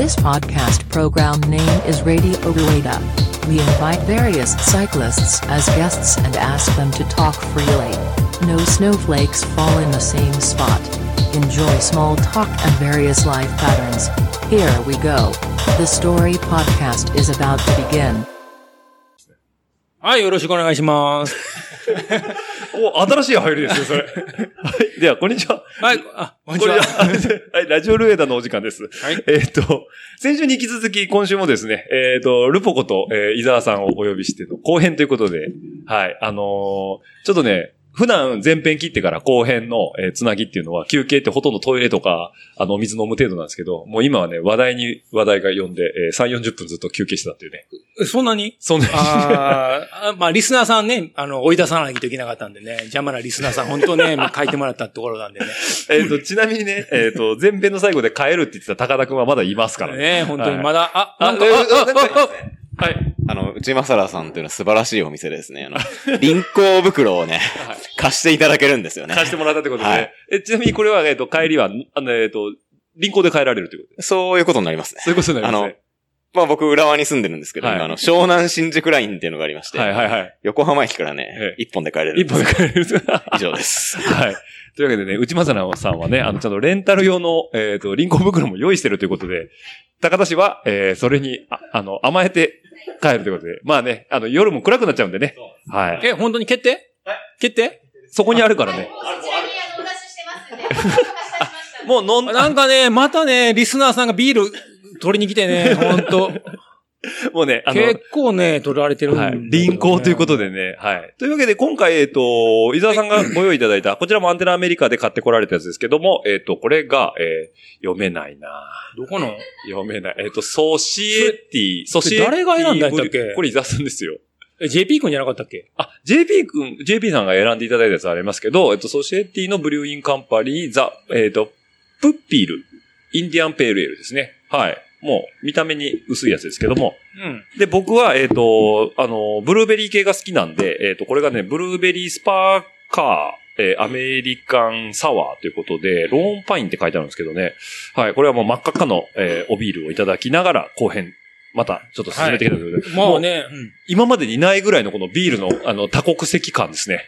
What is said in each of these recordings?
This podcast program name is Radio Rueda. We invite various cyclists as guests and ask them to talk freely. No snowflakes fall in the same spot. Enjoy small talk and various life patterns. Here we go. The story podcast is about to begin. はい、よろしくお願いします。 お、新しい入りですね、それ。はい。では、こんにちは。はい、あ、こんにちは。はい、ラジオルエダのお時間です。はいえっ、と、先週に引き続き、今週もですね、えっ、と、ルポコと、えー伊沢さんをお呼びしての後編ということで、はい、あのーちょっとね、普段前編切ってから後編の、えーつなぎっていうのは休憩ってほとんどトイレとか、あの、お水飲む程度なんですけど、もう今はね、話題に話題が呼んで、えー3、40分ずっと休憩してたっていうね。そんなに？そんな、あーあ、まあ、リスナーさんね、あの、追い出さないといけなかったんでね、邪魔なリスナーさん、本当ね、書いてもらったところなんでね。えっ、と、ちなみにね、えっ、と、前編の最後で帰るって言ってた高田くんはまだいますからね。ね、本当にまだ、あ、あなんか、えーあ、あ、なんかあ、あ、はい。あの、内正良さんというのは素晴らしいお店ですね。あの、輪行袋をね、貸していただけるんですよね。貸してもらったってことで、はいえ、ちなみにこれは、えっ、と、帰りは、あの、えっ、と、輪行で帰られるということでそういうことになりますね。そういうことになりますね。まあ僕、浦和に住んでるんですけど、はい今あの、湘南新宿ラインっていうのがありまして、はいはいはい。横浜駅からえねえ、一本で帰れるん一本で帰れる。以上です。はい。というわけでね、内正直さんはね、あの、ちゃんとレンタル用の、えっ、と、輪行袋も用意してるということで、高田氏は、えー、それに、ああの、甘えて帰るということで、まあね、あの、夜も暗くなっちゃうんでね。はい。え、本当に決定？決定？そこにあるからね。こちらにあのお出ししてますんで、お貸し出しました。もう飲んだ、なんかね、またね、リスナーさんがビール取りに来てね、本当 もうね、あの、結構ね、取られてるんだはい。輪行ということでね。はい。というわけで、今回、えっ、と、伊沢さんが ご用意いただいた、こちらもアンテナアメリカで買ってこられたやつですけども、えっ、と、これが、えー読めないなどこの？読めない。えっ、と、 Societe、Societe。誰が選んだんだっけ？これ伊沢さんですよ。え JP 君じゃなかったっけ？あ、JP 君、JP さんが選んでいただいたやつありますけど、えっと、 Societe の Brewing Company、The、えっと、 Pupil、Indian Pale Ale ですね。はい。もう、見た目に薄いやつですけども。うん。で、僕は、えっ、と、あの、ブルーベリー系が好きなんで、えっ、と、これがね、 Blueberry Sparker、えー American Sour ということで、 Lone Pine って書いてあるんですけどね。はい。これはもう真っ赤っかの、えーおビールをいただきながら、後編、また、ちょっと進めていきたいということで。まあね、うん。今までにないぐらいのこのビールの、あの、多国籍感ですね。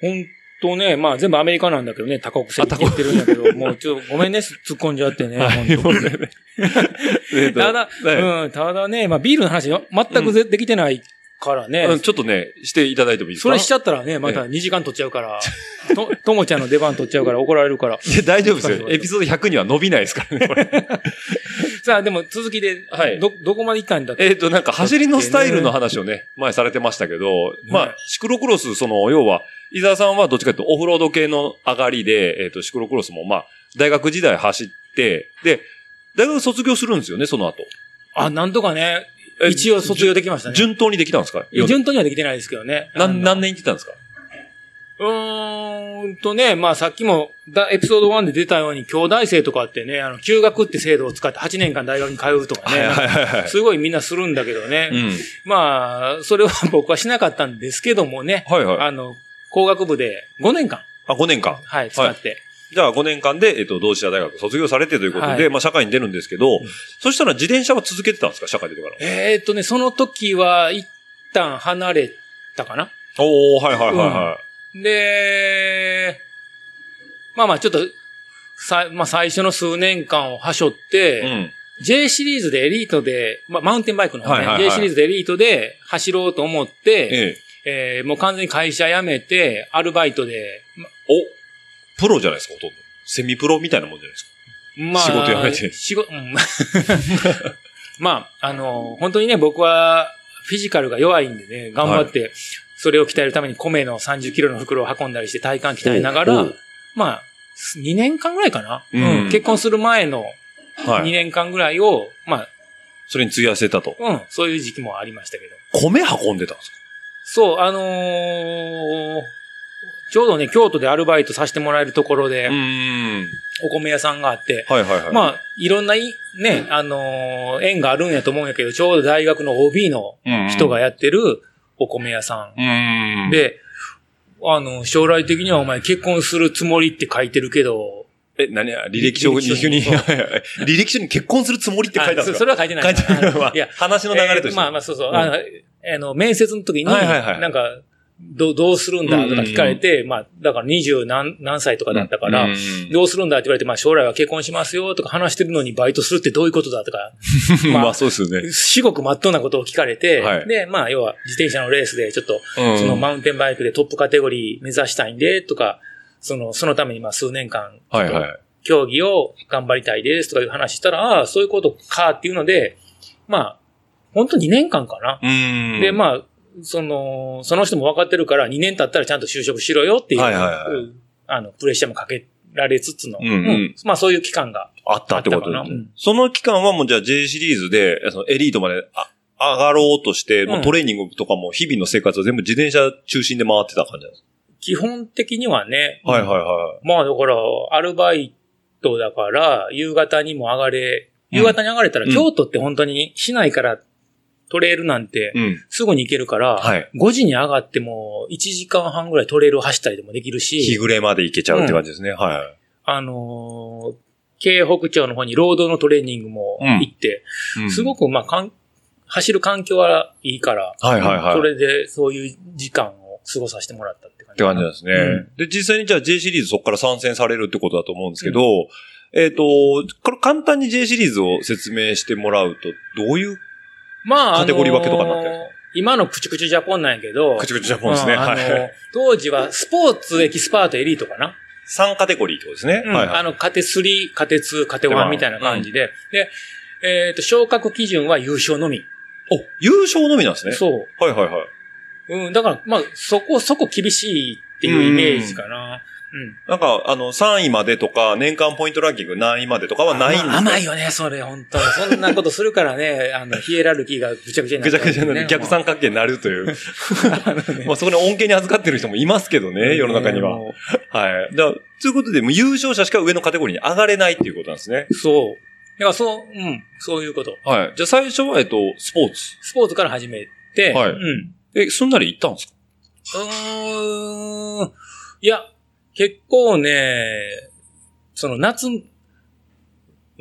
ほんとね、まあ全部アメリカなんだけどね、多国籍って言ってるんだけど、もうちょっとごめんね、突っ込んじゃってね。はい、ほんともうね えっとただ、はいうん、ただね、まあビールの話よ全くぜできてないからね。うんちょっとね、していただいてもいいですか？それしちゃったらね、また2時間取っちゃうから、と、ともちゃんの出番取っちゃうから怒られるから。いや大丈夫ですよ。エピソード100には伸びないですからね、これ。さあ、でも続きで、はい。ど、どこまで行ったんだっけ？えっと、なんか、走りのスタイルの話をね、前されてましたけど、まあ、シクロクロス、その、要は、伊沢さんはどっちかというとオフロード系の上がりで、えっと、シクロクロスも、まあ、大学時代走って、で、大学卒業するんですよね、その後。あ、なんとかね、え一応卒業できましたね。順当にできたんですか？順当にはできてないですけどね。何、何年行ってたんですか？うーんとね、まあさっきもだエピソード1で出たように、兄弟生とかってね、あの、休学って制度を使って8年間大学に通うとかね、はいはい すごいみんなするんだけどね。うん。まあ、それは僕はしなかったんですけどもね、はいはい。あの、工学部で5年間、あ、5年間。はい、使って。じゃあ5年間で、えっと、同志社大学卒業されてということで、はいまあ社会に出るんですけど、そしたら自転車は続けてたんですか社会出てから。えーっとね、その時は一旦離れたかなおー、はいはいはいはで、まあまあちょっと、さ、まあ最初の数年間をはしょって、い。うん。J シリーズでエリートで、まあ、マウンテンバイクの方ね、はいはいはい J シリーズでエリートで走ろうと思って、ええ。えーもう完全に会社辞めて、アルバイトで、お、プロじゃないですか、ほとんど。セミプロみたいなもんじゃないですか。まあ、仕事辞めて仕事、うん まあ、あの、本当にね、僕はフィジカルが弱いんでね、頑張って、それを鍛えるために米の30キロの袋を運んだりして体幹鍛えながらまあ、2年間ぐらいかな、うんうん結婚する前の2はい。年間ぐらいを、まあ、それに費やせたと。うん、そういう時期もありましたけど。米運んでたんですか？そう、あのーちょうどね、京都でアルバイトさせてもらえるところでう、ーん。お米屋さんがあって、はいはいはい。まあ、いろんない、ね、あのー縁があるんやと思うんやけど、ちょうど大学の OB のあ人がやってるお米屋さん。ん。、で、あの、将来的にはお前結婚するつもりって書いてるけど、え、何や、履歴書に、履歴書に 結婚するつもりって書いてあるんそれは書いてない。書いてない。まあいや、話の流れとして。えーまあまあ、そうそう。うんあの、面接の時に、なんか、どうどうするんだ？とか聞かれて、まあ、だから二十何何歳とかだったから、うんどうするんだ？って言われて、まあ将来は結婚しますよとか話してるのにバイトするってどういうことだ？とか、まあまあそうですよね。至極真っ当なことを聞かれて、はい。で、まあ要は自転車のレースでちょっと、うんそのマウンテンバイクでトップカテゴリー目指したいんで、とか、その、そのためにまあ数年間、はいはい。競技を頑張りたいですとかいう話したら、ああ、そういうことかっていうので、まあ、本当2年間かな。うん。で、まあ、その、その人も分かってるから2年経ったらちゃんと就職しろよっていう、はいはいはい。うんあの、プレッシャーもかけられつつの、うんうん。まあそういう期間が。あったってことですねうん。その期間はもうじゃあ J シリーズで、そのエリートまであ上がろうとして、トレーニングとかも日々の生活は全部自転車中心で回ってた感じなんです基本的にはね、かはいはいはまあだから、アルバイトだから、夕方にも上がれ、夕方に上がれたら、うん京都って本当に市内からトレイルなんて。すぐに行けるから、はい5時に上がっても1時間半ぐらいトレイルを走ったりでもできる日し、暮れまで行けちゃうって感じですね。はい。あのー京北町の方に労働のトレーニングも行って、うんすごくまあかん、走る環境はいいから、はいはいはい。それでそういう時間を過ごさせてもらったって感じ。って感じなんですね。うんで、実際にじゃあ J シリーズそこから参戦されるってことだと思うんですけど、えっ、と、これ簡単に J シリーズを説明してもらうと、どういうまあ、カテゴリー分けとかになってる今のクチュクチュジャポンなんやけど、口々ジャポンですね。はい。当時はスポーツエキスパートエリートかな？3カテゴリーってことですね。うんはいはい。あの、カテ3、カテ2、カテ1みたいな感じで。で、えっ、と、昇格基準は優勝のみ。お、優勝のみなんですね。そう。はいはいはい。うん、だから、まあ、そこ、そこ厳しいっていうイメージかな。うん。なんか、あの、3位までとか、年間ポイントランキング何位までとかはないんですかまあ甘いよね、それ、本当に。そんなことするからね、あの、ヒエラルキーがぐちゃぐちゃになぐっちゃう、ちゃぐちゃになって逆三角形になるという。まあそこに恩恵に預かってる人もいますけどね、世の中には。もはい。だということで、もう優勝者しか上のカテゴリーに上がれないっていうことなんですね。うそう。だからそう、うん、そういうこと。はい。じゃあ最初は、えっと、スポーツ。スポーツから始めて、はいうん。え、すんなり行ったんですか？うーん。いや、結構ね、その夏、う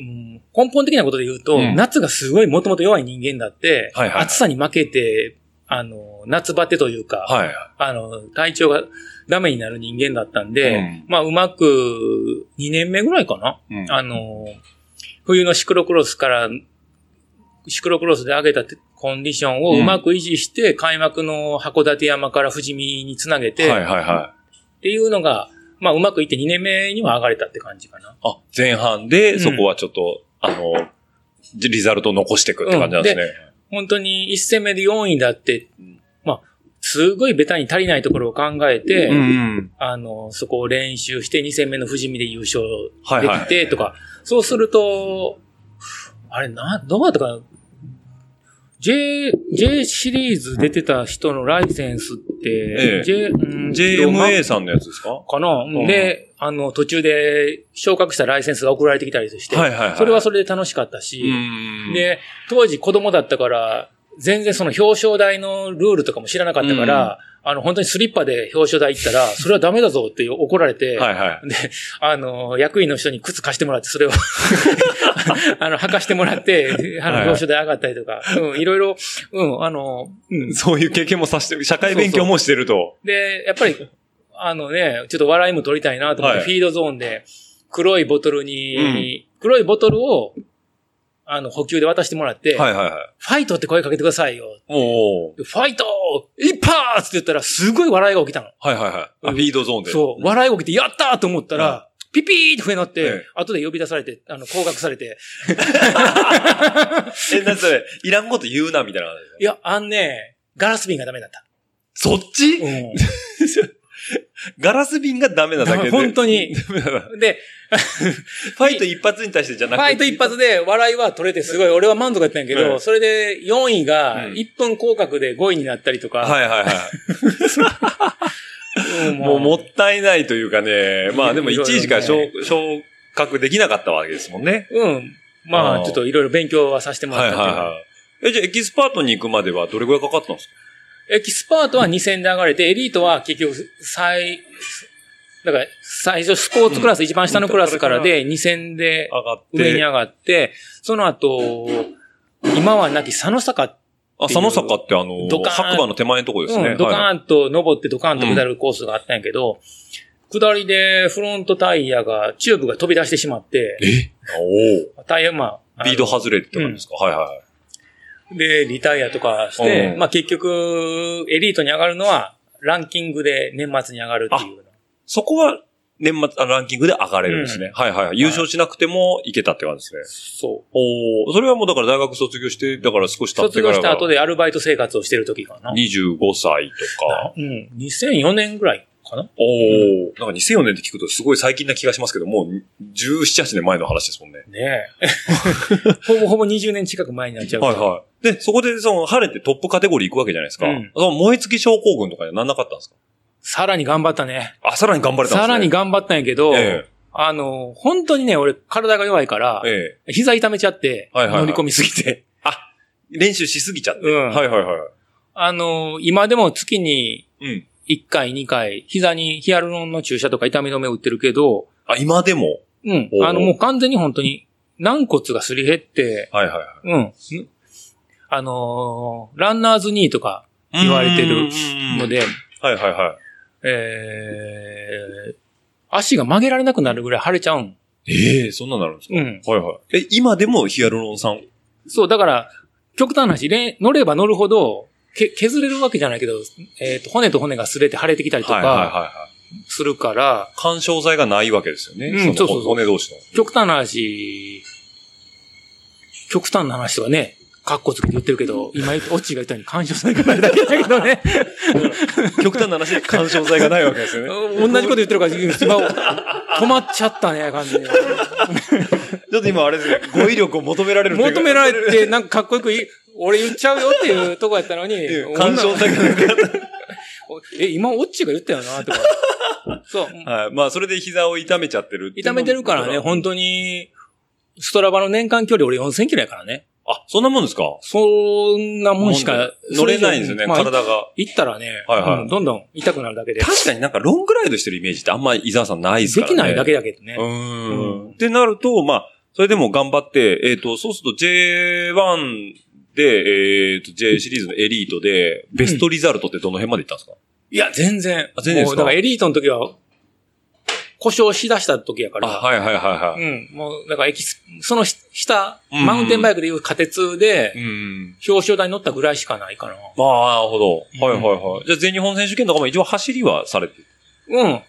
ん、根本的なことで言うと、うん。夏がすごいもともと弱い人間だって、はいはいはい。暑さに負けて、あの、夏バテというか、はい。あの、体調がダメになる人間だったんで、うん。まあ、うまく、2年目ぐらいかな、うん。あの、冬のシクロクロスから、シクロクロスで上げたコンディションをうまく維持して、開幕の函館山から富士見につなげて、はいはいはい。っていうのが、まあ、うまくいって2年目には上がれたって感じかな。あ、前半で、そこはちょっと、あの、リザルトを残していくって感じなんですね。本当に1戦目で4位だって、まあ、すごいベタに足りないところを考えて、ん。あの、そこを練習して2戦目の富士見で優勝はいはいできてとか、そうすると、あれな、どうだったかな？J、J シリーズ出てた人のライセンスって、ええ。J、うん JMA さんのやつですか？かな、うん。うんで、あの、途中で昇格したライセンスが送られてきたりして、はいはいはい。それはそれで楽しかったし、ん。で、で、当時子供だったから、全然その表彰台のルールとかも知らなかったから、あの、本当にスリッパで表彰台行ったら、それはダメだぞって怒られて、はいはい。で、あの、役員の人に靴貸してもらって、それを、あの、履かしてもらって、あの、はい表彰台上がったりとか、うん、いろいろ、うん、あの、うん。そういう経験もさせて、社会勉強もしてると。で、やっぱり、あのね、ちょっと笑いも取りたいなと思って、はいフィードゾーンで、黒いボトルに、うん黒いボトルを、あの、補給で渡してもらって、はいはいはい。ファイトって声かけてくださいよ。おファイト一発って言ったら、すごい笑いが起きたの。はいはいはい。あ、フィードゾーンで。そう、笑いが起きて、やったーと思ったら、ピピーって笛鳴って、ええ後で呼び出されて、あの、降格されて。え、なにそれ、いらんこと言うな、みたいないや、あんね、ガラス瓶がダメだった。そっち？うん。ガラス瓶がダメなだけで。本当に。で、ファイト一発に対してじゃなくて。ファイト一発で笑いは取れてすごい、俺は満足だったんやけど、うんそれで4位がうん1分降格で5位になったりとか、はいはいはい。う んもうもったいないというかね。まあでも1位しか昇格できなかったわけですもんね。うん。まあちょっといろいろ勉強はさせてもはいらったっていう。はいはい。え、じゃあエキスパートに行くまではどれぐらいかかったんですか？エキスパートは2戦で上がれて、エリートは結局、最、だから、最初スポーツクラス、一番下のクラスからで、2000で上がって。上に上がって、その後、今はなき佐野坂、あ、佐野坂ってあの、白馬の手前のとこですね。うん、ドカはいーンと登ってドカーンと下るコースがあったんやけど、下りでフロントタイヤが、チューブが飛び出してしまって、え？おタイヤ、まあ、ビード外れって感じですか、はいはいはい。で、リタイアとかして、うんまあ結局、エリートに上がるのは、ランキングで年末に上がるっていう。そこは年末あランキングで上がれるんですね。はいはいはい。優勝しなくてもいけたって感じですね。そう。おーそれはもうだから大学卒業して、だから少し経って卒からが業した後でアルバイト生活をしてる時かな。25歳とか。うん。2004年ぐらいかな？おお、なんか2004年って聞くとすごい最近な気がしますけど、もう17、8年前の話ですもんね。ねえ。ほぼほぼ20年近く前になっちゃう。はいはい。で、そこでその晴れてトップカテゴリー行くわけじゃないですか。うんその燃え尽き症候群とかにはなんなかったんですか？さらに頑張ったね。あ、さらに頑張れたんですね。さらに頑張ったんやけど、えあの、本当にね、俺体が弱いから、ええ膝痛めちゃって、はいはいはい乗り込みすぎて。え練習しすぎちゃって。うんはいはいはい。あの、今でも月にうん。1回、2回、膝にヒアルロンの注射とか痛み止め打ってるけど、あ、今でも？うんあの、もう完全に本当に軟骨がすり減って、はいはいはい。うん。あのーランナーズニーとか言われてるので、はいはいはい。えー、足が曲げられなくなるぐらい腫れちゃうん。ええそんなのなるんですか、うん。はいはい。え、今でもヒアルロン酸？そう、だから、極端な話、れ乗れば乗るほど、け削れるわけじゃないけど、えっ、と、骨と骨が擦れて腫れてきたりとはいはいはいか、はい。するから、干渉剤がないわけですよね。のうんそうそうそう骨同士の。極端な話、極端な話とかね、カッコつけて言ってるけど、今言った、オッチーが言ったように干渉されないだけだけどね。極端な話で干渉剤がないわけですよね。同じこと言ってるから、今、止まっちゃったね、完全に。ちょっと今あれですね、語彙力を求められる求められて、なんかかっこよくいい、俺言っちゃうよっていうとこやったのに、干渉剤がなかった。え、今、オッチーが言ったよな、とか。そう。はい。まあ、それで膝を痛めちゃってるって痛めてるからね、本当に、ストラバの年間距離俺4000キロやからね。あ、そんなもんですか？そんなもんしか乗れないんですよね、まあ体が。行ったらね、はいはいうんどんどん痛くなるだけで。確かになんかロングライドしてるイメージってあんまり伊沢さんないですからね。できないだけだけどねう。ーん。ってなると、まあ、それでも頑張って、えっ、と、そうすると J1 で、えっ、と、J シリーズのエリートで、ベストリザルトってどの辺までいったんですか、いや、全然。あ全然ですか？だからエリートの時は、故障しだした時やから。あ、はいはいはいはい。うん。もう、だからエキス、その下、うんマウンテンバイクでいう仮鉄で、うん。表彰台に乗ったぐらいしかないかな。まあ、なるほど。うんはいはいはい。じゃあ全日本選手権とかも一応走りはされてる？うん。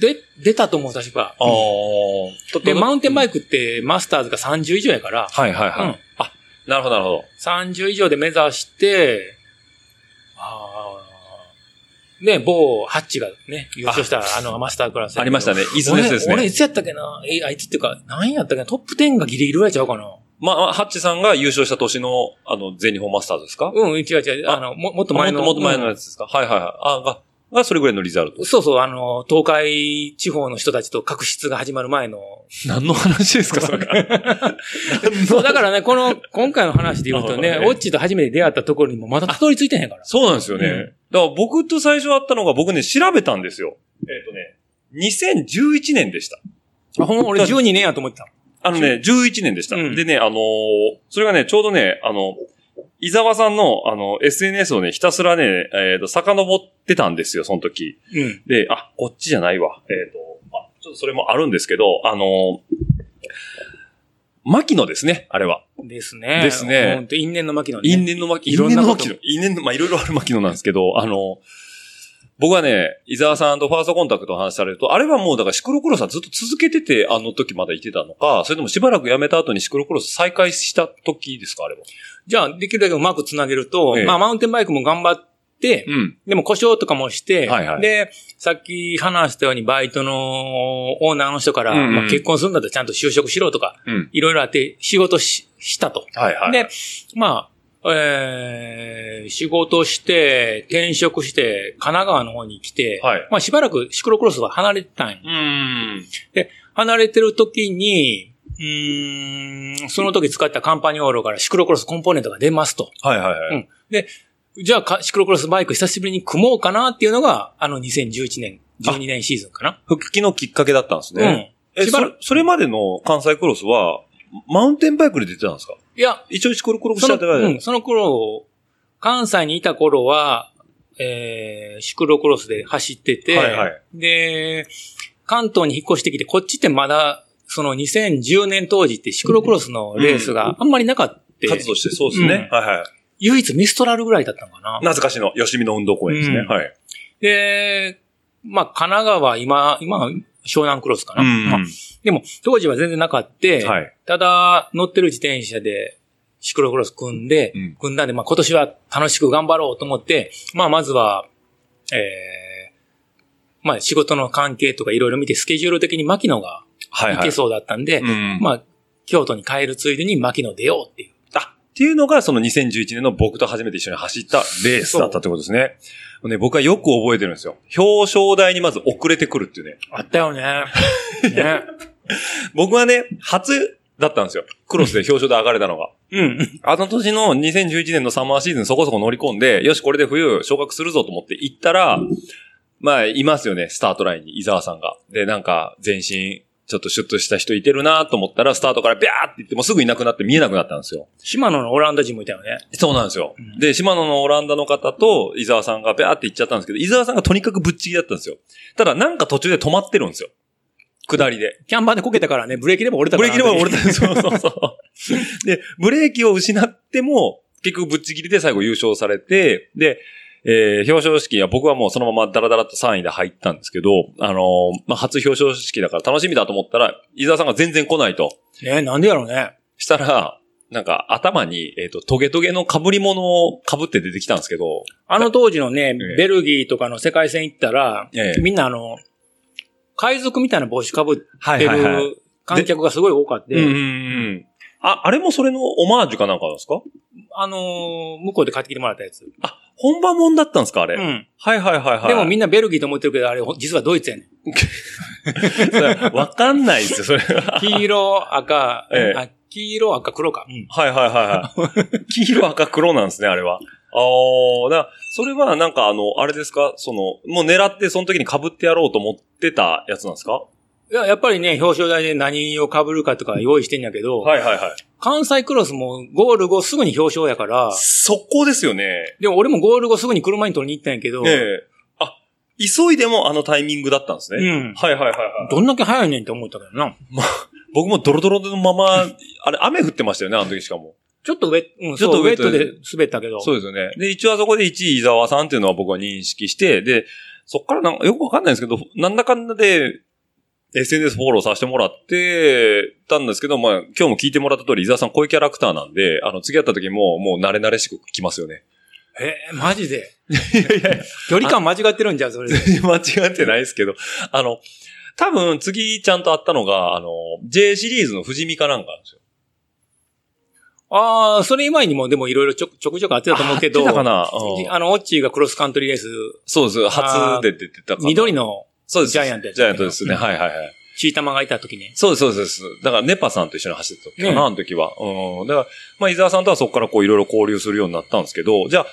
で、出たと思う、確か。ああ。で、マウンテンバイイクってマスターズが30以上やから、はいはいはい。うんあ、なるほどなるほど。30以上で目指して、ああ、ね、某ハッチがね、優勝したあのマスタークラス。ありましたね。伊豆のやつですね。俺、俺いつやったっけな？え、あいつっていうか、何やったっけな？トップ10がギリギリぐらいちゃうかなまあまあ、ハッチさんが優勝した年の、あの、全日本マスターズですか？うん、違う違う。あの、ももっと前の。もっともっと前のやつですか、はいはいはい。あ、が、がそれぐらいのリザルト。そうそう、あの、東海地方の人たちと確執が始まる前の。何の話ですか、それ。そう、だからね、この、今回の話で言うとね、はいオッチーと初めて出会ったところにもまだたどり着いてへんから。そうなんですよね。うんだから僕と最初会ったのが僕ね、調べたんですよ。えっ、とね、2011年でした。あ、ほんま俺12年やと思ってた。あのね、11年でした。うんでね、あのーそれがね、ちょうどね、あの、伊沢さんの、あの、SNS をね、ひたすらね、えっ、と、遡ってたんですよ、その時。うん。で、あ、こっちじゃないわ。えっ、と、あ、ちょっとそれもあるんですけど、あのー牧野ですね、あれは。ですね。ですね因縁の牧野ね。因縁の牧野。いろんなこと因縁の牧野。因縁の、まあ、いろいろある牧野なんですけど、あの、僕はね、伊沢さんとファーストコンタクトの話されると、あれはもうだからシクロクロスはずっと続けてて、あの時まだいてたのか、それともしばらくやめた後にシクロクロス再開した時ですか、あれは。じゃあ、できるだけうまくつなげると、ええまあ、マウンテンバイクも頑張って、うん。でも故障とかもして、はいはいで、さっき話したようにバイトのオーナーの人から、うんうんまあ、結婚するんだったらちゃんと就職しろとか、うん。いろいろあって仕事ししたと。はいはい。で、まあ、えー、仕事して、転職して、神奈川の方に来て、はいまあしばらくシクロクロスは離れてたんよ。うーん。離れてる時に、うーん、その時使ったカンパニオーロからシクロクロスコンポーネントが出ますと。はいはいはい。うんで、じゃあか、シクロクロスバイク久しぶりに組もうかなっていうのが、あの2011年、12年シーズンかな。復帰のきっかけだったんですうね。ん。え、それ、それまでの関西クロスは、マウンテンバイクで出てたんですか？いや、一応シクロクロスしその、ちゃってからうん、その頃、関西にいた頃は、えー、シクロクロスで走ってて、はいはいで、関東に引っ越してきて、こっちってまだ、その2010年当時ってシクロクロスのレースがあんまりなかった。活動してそうですね。はいはい。唯一ミストラルぐらいだったのかな。懐かしの吉見の運動公園ですね。うんはい。で、まあ、神奈川、今、今は湘南クロスかな。うんまあでも、当時は全然なかった。はい。ただ、乗ってる自転車で、シクロクロス組んで、うん組んだんで、まあ今年は楽しく頑張ろうと思って、まあまずは、えー、まあ仕事の関係とかいろいろ見て、スケジュール的に牧野がはいはい。行けそうだったんで、うんまあ、京都に帰るついでに牧野出ようっていう。あ、っていうのが、その2011年の僕と初めて一緒に走ったレースだったってことですね。ね、僕はよく覚えてるんですよ。表彰台にまず遅れてくるっていうね。あったよね。ね。僕はね、初だったんですよ。クロスで表彰台上がれたのが。うん。あの年の2011年のサマーシーズンそこそこ乗り込んで、よし、これで冬昇格するぞと思って行ったら、まあ、いますよね、スタートラインに、伊沢さんが。で、なんか、全身、ちょっとシュッとした人いてるなと思ったら、スタートからビャーって言ってもすぐいなくなって見えなくなったんですよ。島野のオランダ人もいたよね。そうなんですよ。うんで、島野のオランダの方と伊沢さんがビャーって行っちゃったんですけど、伊沢さんがとにかくぶっちぎりだったんですよ。ただ、なんか途中で止まってるんですよ。下りで。キャンバーでこけたからね、ブレーキでも折れたブから。レーキでも折れた。そうそうそう。で、ブレーキを失っても、結局ぶっちぎりで最後優勝されて、で、えー表彰式は僕はもうそのままダラダラと3位で入ったんですけど、あのーまあ、初表彰式だから楽しみだと思ったら、伊沢さんが全然来ないと。ね、なんでやろうね。したら、なんか頭に、えっ、と、トゲトゲの被り物を被って出てきたんですけど、あの当時のね、ええベルギーとかの世界戦行ったら、ええみんなあの、海賊みたいな帽子かぶってる観客がすごい多かって、うんうんうん。あ、あれもそれのオマージュかなんかなんですか？あのー向こうで買ってきてもらったやつ。あ、本場もんだったんですかあれ？うん。はいはいはいはい。でもみんなベルギーと思ってるけど、あれほ実はドイツやねん。わかんないですよ、それは。黄色、赤、ええあ黄色、赤、黒か。うん。はいはいはいはい。黄色赤黒なんですね、あれは。ああ、だそれはなんかあの、あれですか？その、もう狙ってその時に被ってやろうと思ってたやつなんですか？いや、やっぱりね、表彰台で何を被るかとか用意してんやけど、はいはいはい。関西クロスもゴール後すぐに表彰やから、そこですよね。でも俺もゴール後すぐに車に取りに行ったんやけど、ええあ、急いでもあのタイミングだったんですね。うん。はいはいはいはい。どんだけ早いねんって思ったけどな。僕もドロドロのまま、あれ雨降ってましたよね、あの時しかも。ちょっとウェット、うん、ちょっとウェットで滑ったけど。そうですよね。で、一応あそこで1位伊沢さんっていうのは僕は認識して、で、そっからなんかよくわかんないんですけど、なんだかんだで SNS フォローさせてもらってたんですけど、まあ今日も聞いてもらった通り伊沢さんこういうキャラクターなんで、あの次会った時ももう慣れ慣れしく来ますよね。えー、マジで？いやいや、距離感間違ってるんじゃん、それで。間違ってないですけど、あの、多分次ちゃんと会ったのが、あの、J シリーズの富士見かなんかなんですよ。ああ、それ以外にもでもいろいろちょちょくちょくあってたと思うけど、あ合ってたかな、うんあの、オッチーがクロスカントリーレース、そうです。初で出てたかな。緑のそうです。ジャイアントジャイアントですね。はいはいはい。チータマがいた時に。そうです、そうです。だから、ネパさんと一緒に走ってた時かな、ねあの時は。うん。だから、まあ、伊沢さんとはそこからこういろいろ交流するようになったんですけど、じゃあ、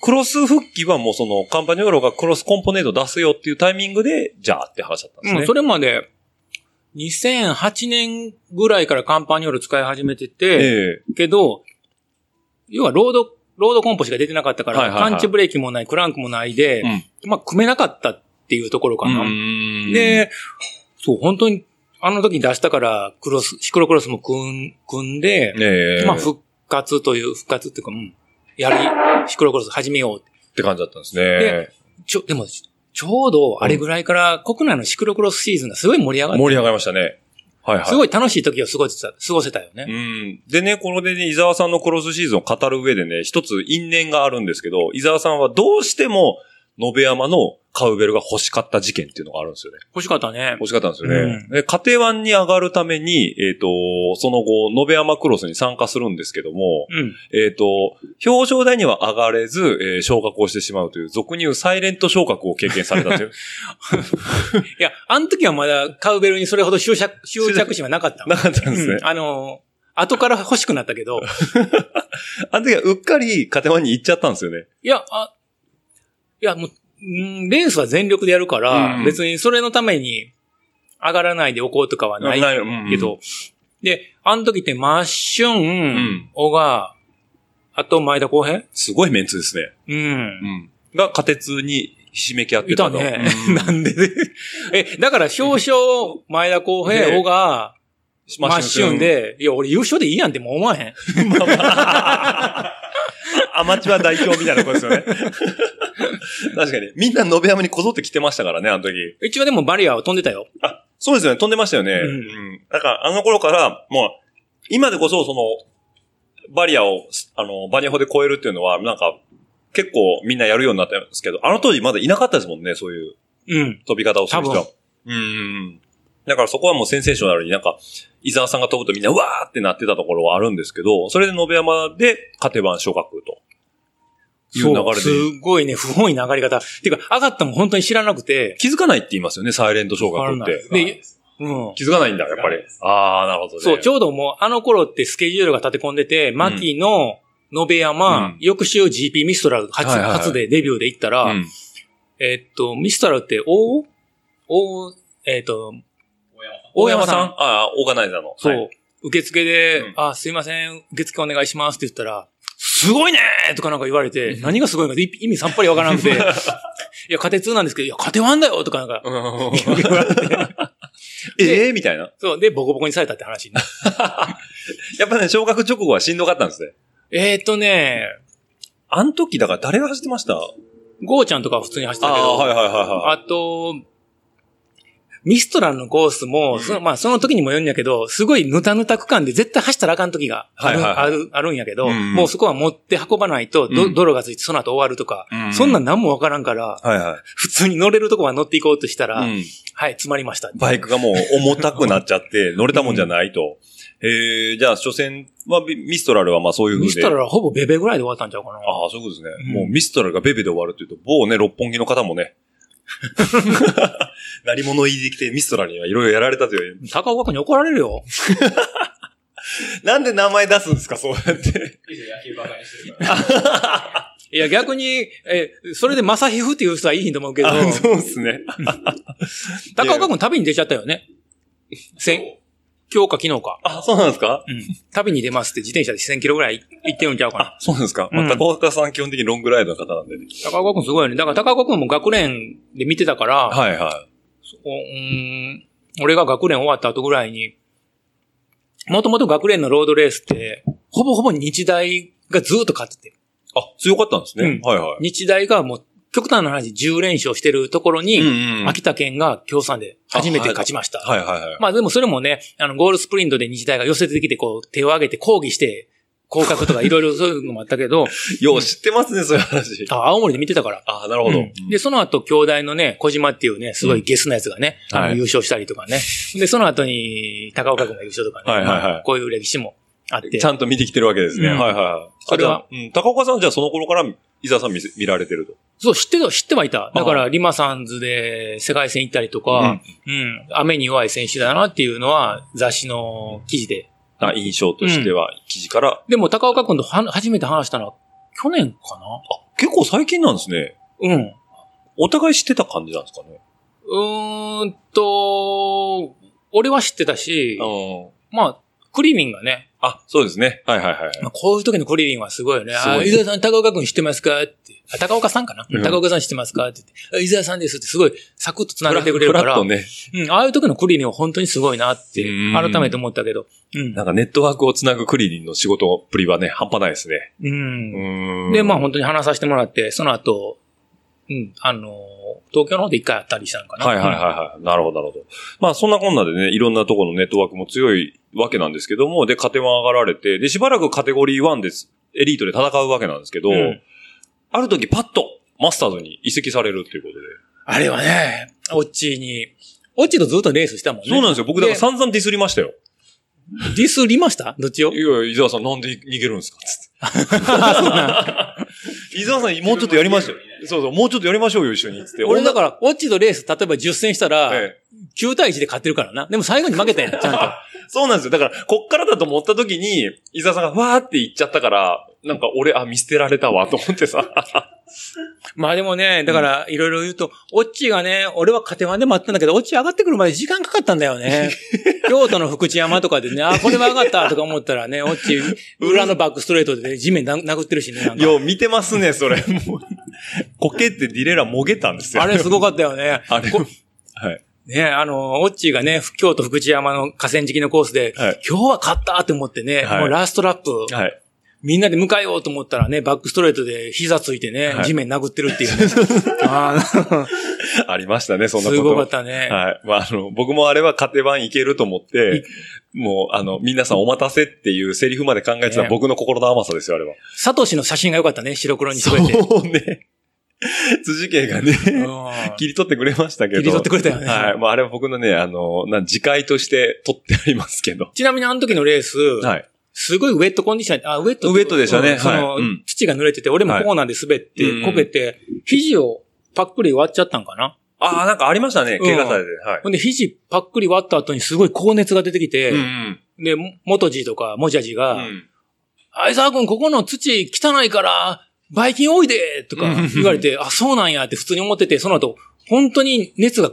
クロス復帰はもうその、カンパニョーロがクロスコンポネント出すよっていうタイミングで、じゃあって話だったんですね。うん、それまで、2008年ぐらいからカンパニョール使い始めてて、ええけど、要はロード、ロードコンポしか出てなかったから、はいはいはいパンチブレーキもない、クランクもないで、うんまあ、組めなかったっていうところかな。で、そう、本当に、あの時に出したから、クロス、シクロクロスも組ん組んで、ええまあ、復活という、復活っていうか、うん、やり、シクロクロス始めようって。って感じだったんですねで。ちょ、でも、ちょうどあれぐらいから国内のシクロクロスシーズンがすごい盛り上がって、盛り上がりましたね。はいはい。すごい楽しい時を過ごせた、過ごせたよね。うん。でね、これでね、伊沢さんのクロスシーズンを語る上でね、一つ因縁があるんですけど、伊沢さんはどうしても、延山のカウベルが欲しかった事件っていうのがあるんですよね。欲しかったね。欲しかったんですよね。うんで、家庭湾に上がるために、えっ、と、その後、延山クロスに参加するんですけども、うん。えっ、と、表彰台には上がれず、えー昇格をしてしまうという、俗に言うサイレント昇格を経験されたという。いや、あの時はまだカウベルにそれほど執着、執着心はなかった。なかったんですね。うんあの、後から欲しくなったけど、あの時はうっかり家庭湾に行っちゃったんですよね。いや、あ、いや、もう、うんレースは全力でやるから、うん別にそれのために上がらないでおこうとかはないないうんけど、で、あの時ってマッシュン、ん小川、あと前田浩平？すごいメンツですね。うん。うん。が、過鉄にひしめき合ってたと。いたね。うん なんでね。え、だから表彰、前田浩平、ね小川、マッシュン。で、いや、俺優勝でいいやんってもう思わへん。アマチュア代表みたいなことですよね。確かに。みんな延山にこぞって来てましたからね、あの時。一応でもバリアは飛んでたよ。そうですよね、飛んでましたよね。うんうん。だから、あの頃から、もう、今でこそ、その、バリアを、あの、バニャホで超えるっていうのは、なんか、結構みんなやるようになったんですけど、あの当時まだいなかったですもんね、そういううん。飛び方をする人は多。うん。だからそこはもうセンセーショナルになんか、伊沢さんが飛ぶとみんなうわーってなってたところはあるんですけど、それで延山で勝て番昇格と。いう流そう。れですごいね、不本意な上がり方。ていうか、上がったも本当に知らなくて。気づかないって言いますよね、サイレント昇格って。で、うん。気づかないんだ、やっぱり。ああ、なるほどね。そう、ちょうどもう、あの頃ってスケジュールが立て込んでて、牧野、延山、うん翌週 GP ミストラル初、はいはいはい初でデビューで行ったら、うん。えっと、ミストラルって、おおえっと、大山さん？ああ、オーガナイザーの。そう、はい。受付で、うん。あ、すいません、受付お願いしますって言ったら、すごいねーとかなんか言われて、何がすごいのか意意味さっぱりわからなくて、いや、家庭2なんですけど、いや、家庭1だよとかなんか、言われて、ええみたいな。そう、で、ボコボコにされたって話に。な やっぱね、昇格直後はしんどかったんですね。えっとね、あの時、だから誰が走ってました？ゴーちゃんとかは普通に走ってたけど、ああ、はいはいはいはい。あと、ミストラルのコースも、そのまあその時にも言うんやけど、すごいぬたぬた区間で絶対走ったらあかん時がある,、はいはいはいある、あるんやけど、うんもうそこは持って運ばないと、どうん泥がついてその後終わるとか、うんそんなん何もわからんから、はいはい。普通に乗れるとこは乗っていこうとしたら、うんはい、詰まりました。バイクがもう重たくなっちゃって、乗れたもんじゃないと。えー、じゃあ、初戦はビミストラルはまあそういう風で。ミストラルはほぼベベぐらいで終わったんちゃうかな。ああ、そういうことですね。うんもうミストラルがベベで終わるっていうと、某ね、六本木の方もね、何者言いできてミストラルにはいろいろやられたという。高岡君に怒られるよ。なんで名前出すんですか、そうやって。いや、逆に、え、それでマサヒフっていう人はいいと思うけど、あそうですね。高岡君旅に出ちゃったよね。先、今日か昨日か。あ、そうなんですか？うん。旅に出ますって自転車で1000キロぐらい行ってるんちゃうかな。あ、そうなんですか？うんまあ、高岡さん基本的にロングライドの方なんでね。高岡君すごいよね。だから高岡君も学連で見てたから、はいはおうーん俺が学連終わった後ぐらいに、もともと学連のロードレースって、ほぼほぼ日大がずーっと勝ってて、い。あ、強かったんですね。うんはいはい。日大がもう極端な話10連勝してるところに、うんうん秋田県が共産で初めて勝ちました。はいはいはい。まあでもそれもね、あの、ゴールスプリントで日大が寄せてきて、こう、手を挙げて抗議して、降格とかいろいろ そういうのもあったけど、よう知ってますね、そういう話。あ青森で見てたから。あ、なるほど。うんで、その後、兄弟のね、小島っていうね、すごいゲスなやつがね、あの、うんはい優勝したりとかね。で、その後に、高岡君が優勝とかね。はいはいはいまあこういう歴史もあって。ちゃんと見てきてるわけですね。うんはいはい。それはうん、高岡さんはじゃあその頃から伊沢さん見せ見られてると。そう、知ってた、知ってはいた。だから、リマサンズで世界戦行ったりとか、うん、雨に弱い選手だなっていうのは、雑誌の記事で。あ印象としては、記事から。でも、高岡君とは初めて話したのは、去年か結構最近なんですね。なうん。お互い知ってた感じなんですかね。うーんと、俺は知ってたし、うん。まあ、クリリンがね、あ、そうですね。はいはいはい。まあ、こういう時のクリリンはすごいよね。あ、伊沢さん、高岡君知ってますか？って。あ、高岡さんかな、うん高岡さん知ってますか？って言ってあ。伊沢さんですってすごいサクッと繋げてくれるから。ね、うん、ああいう時のクリリンは本当にすごいなってうん、改めて思ったけど。うん。なんかネットワークをつなぐクリリンの仕事っぷりはね、半端ないですね。うん。うんで、まあ本当に話させてもらって、その後、うん、あの、東京の方で一回あったりしたのかな。はいはいはいはい。なるほどなるほど。まあそんなこんなでね、いろんなところのネットワークも強いわけなんですけども、で、カテワン上がられて、で、しばらくカテゴリー1です。エリートで戦うわけなんですけど、うんある時パッとマスターズに移籍されるっていうことで。あれはね、オッチーに、オッチーとずっとレースしたもんね。そうなんですよ。僕だから散々ディスりましたよ。ディスりました？どっちを？いやいや、伊沢さんなんで逃げるんですか？つって。伊沢さんもうちょっとやりましたよ。そうそう、もうちょっとやりましょうよ、一緒に。つって。俺だから、オッチとレース、例えば10戦したら、ええ9対1で勝ってるからな。でも最後に負けたやん、ちゃんと。そうなんですよ。だから、こっからだと思った時に、伊沢さんがわーって言っちゃったから、なんか俺、あ、見捨てられたわ、と思ってさ。まあでもね、だから、いろいろ言うと、オッチがね、俺はカテワンでもあったんだけど、オッチ上がってくるまで時間かかったんだよね。京都の福知山とかでね、あ、これは上がったとか思ったらね、オッチ、裏のバックストレートでね、地面な殴ってるしね。よう見てますね、それ。こけってディレラもげたんですよ。あれすごかったよね。あれこはい。ね、あの、オッチーがね、京都福知山の河川敷のコースで、はい今日は勝ったって思ってね、はいもうラストラップ、はい。みんなで迎えようと思ったらね、バックストレートで膝ついてね、はい地面殴ってるっていうね。あー ありましたね、そんなこと。すごかったね。はい。まあ、あの、僕もあれは勝て版いけると思って、もう、あの、皆さんお待たせっていうセリフまで考えてたね僕の心の甘さですよ、あれは。サトシの写真が良かったね、白黒に添えて。そうね。辻家がね、うん切り取ってくれましたけど。切り取ってくれたよねはい。まあ、あれは僕のね、あの、なん、次回として撮ってありますけど。ちなみにあの時のレース、はい。すごいウェットコンディション、あ、ウェット。ウェットでしたねうんその、は土が濡れてて、俺もコーナーで滑って、こけて、肘をパックリ割っちゃったんかな？ああ、なんかありましたね、怪我されて。はい。ほんで、肘パックリ割った後にすごい高熱が出てきて、うんで、も元字とか、もじゃじが、うん。うん。相沢君、ここの土汚いから、バイキン多いでとか言われて、あ、そうなんやって普通に思ってて、その後、本当に熱が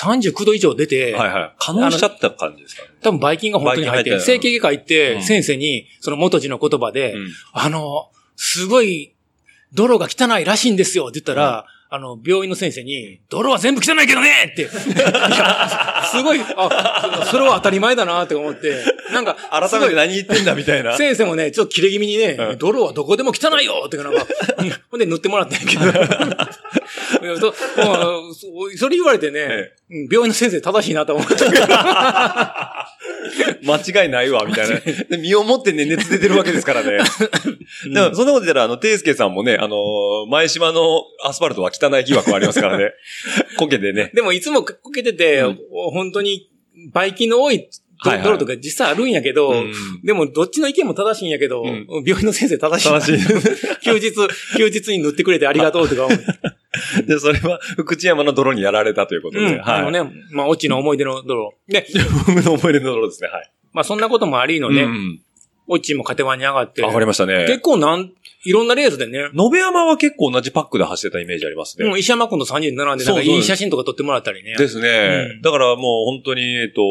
39度以上出て、はいはい。可能しちゃった感じですかね。多分バイキンが本当に入って、整形外科行って、うん先生に、その元字の言葉で、うんあの、すごい、泥が汚いらしいんですよって言ったら、あの、病院の先生に、泥は全部汚いけどねって。すごい、あ、それは当たり前だなって思って、なんか、改めて何言ってんだみたいな。先生もね、ちょっと切れ気味にね、うん泥はどこでも汚いよってなんか、うんほんで塗ってもらったんやけど。そそそれ言われてね、えうん病院の先生正しいなと思ったけど。間違いないわ、みたいな。で身をもってね、熱出てるわけですからね。だから、そんなこと言ったら、あの、ていすけさんもね、あのー、前島のアスファルトは汚い疑惑ありますからね。こけてね。でもいつもこけてて、うん本当に、バイキンの多いはいはい道路とか実際あるんやけど、うんでもどっちの意見も正しいんやけど、うん病院の先生正しいな。正しい 休日、休日に塗ってくれてありがとうとか思う。で、それは、福知山の泥にやられたということで。うん。あのはい。ね、まあ、オチの思い出の泥。で、僕の思い出の泥ですね。はい。まあ、そんなこともありのね、うんオチもカテワンに上がって。わかりましたね。結構なん、いろんなレースでね、延山は結構同じパックで走ってたイメージありますね。もう石山君と3人で並んで、なんかいい写真とか撮ってもらったりね。ですね。うんだからもう本当に、えっと、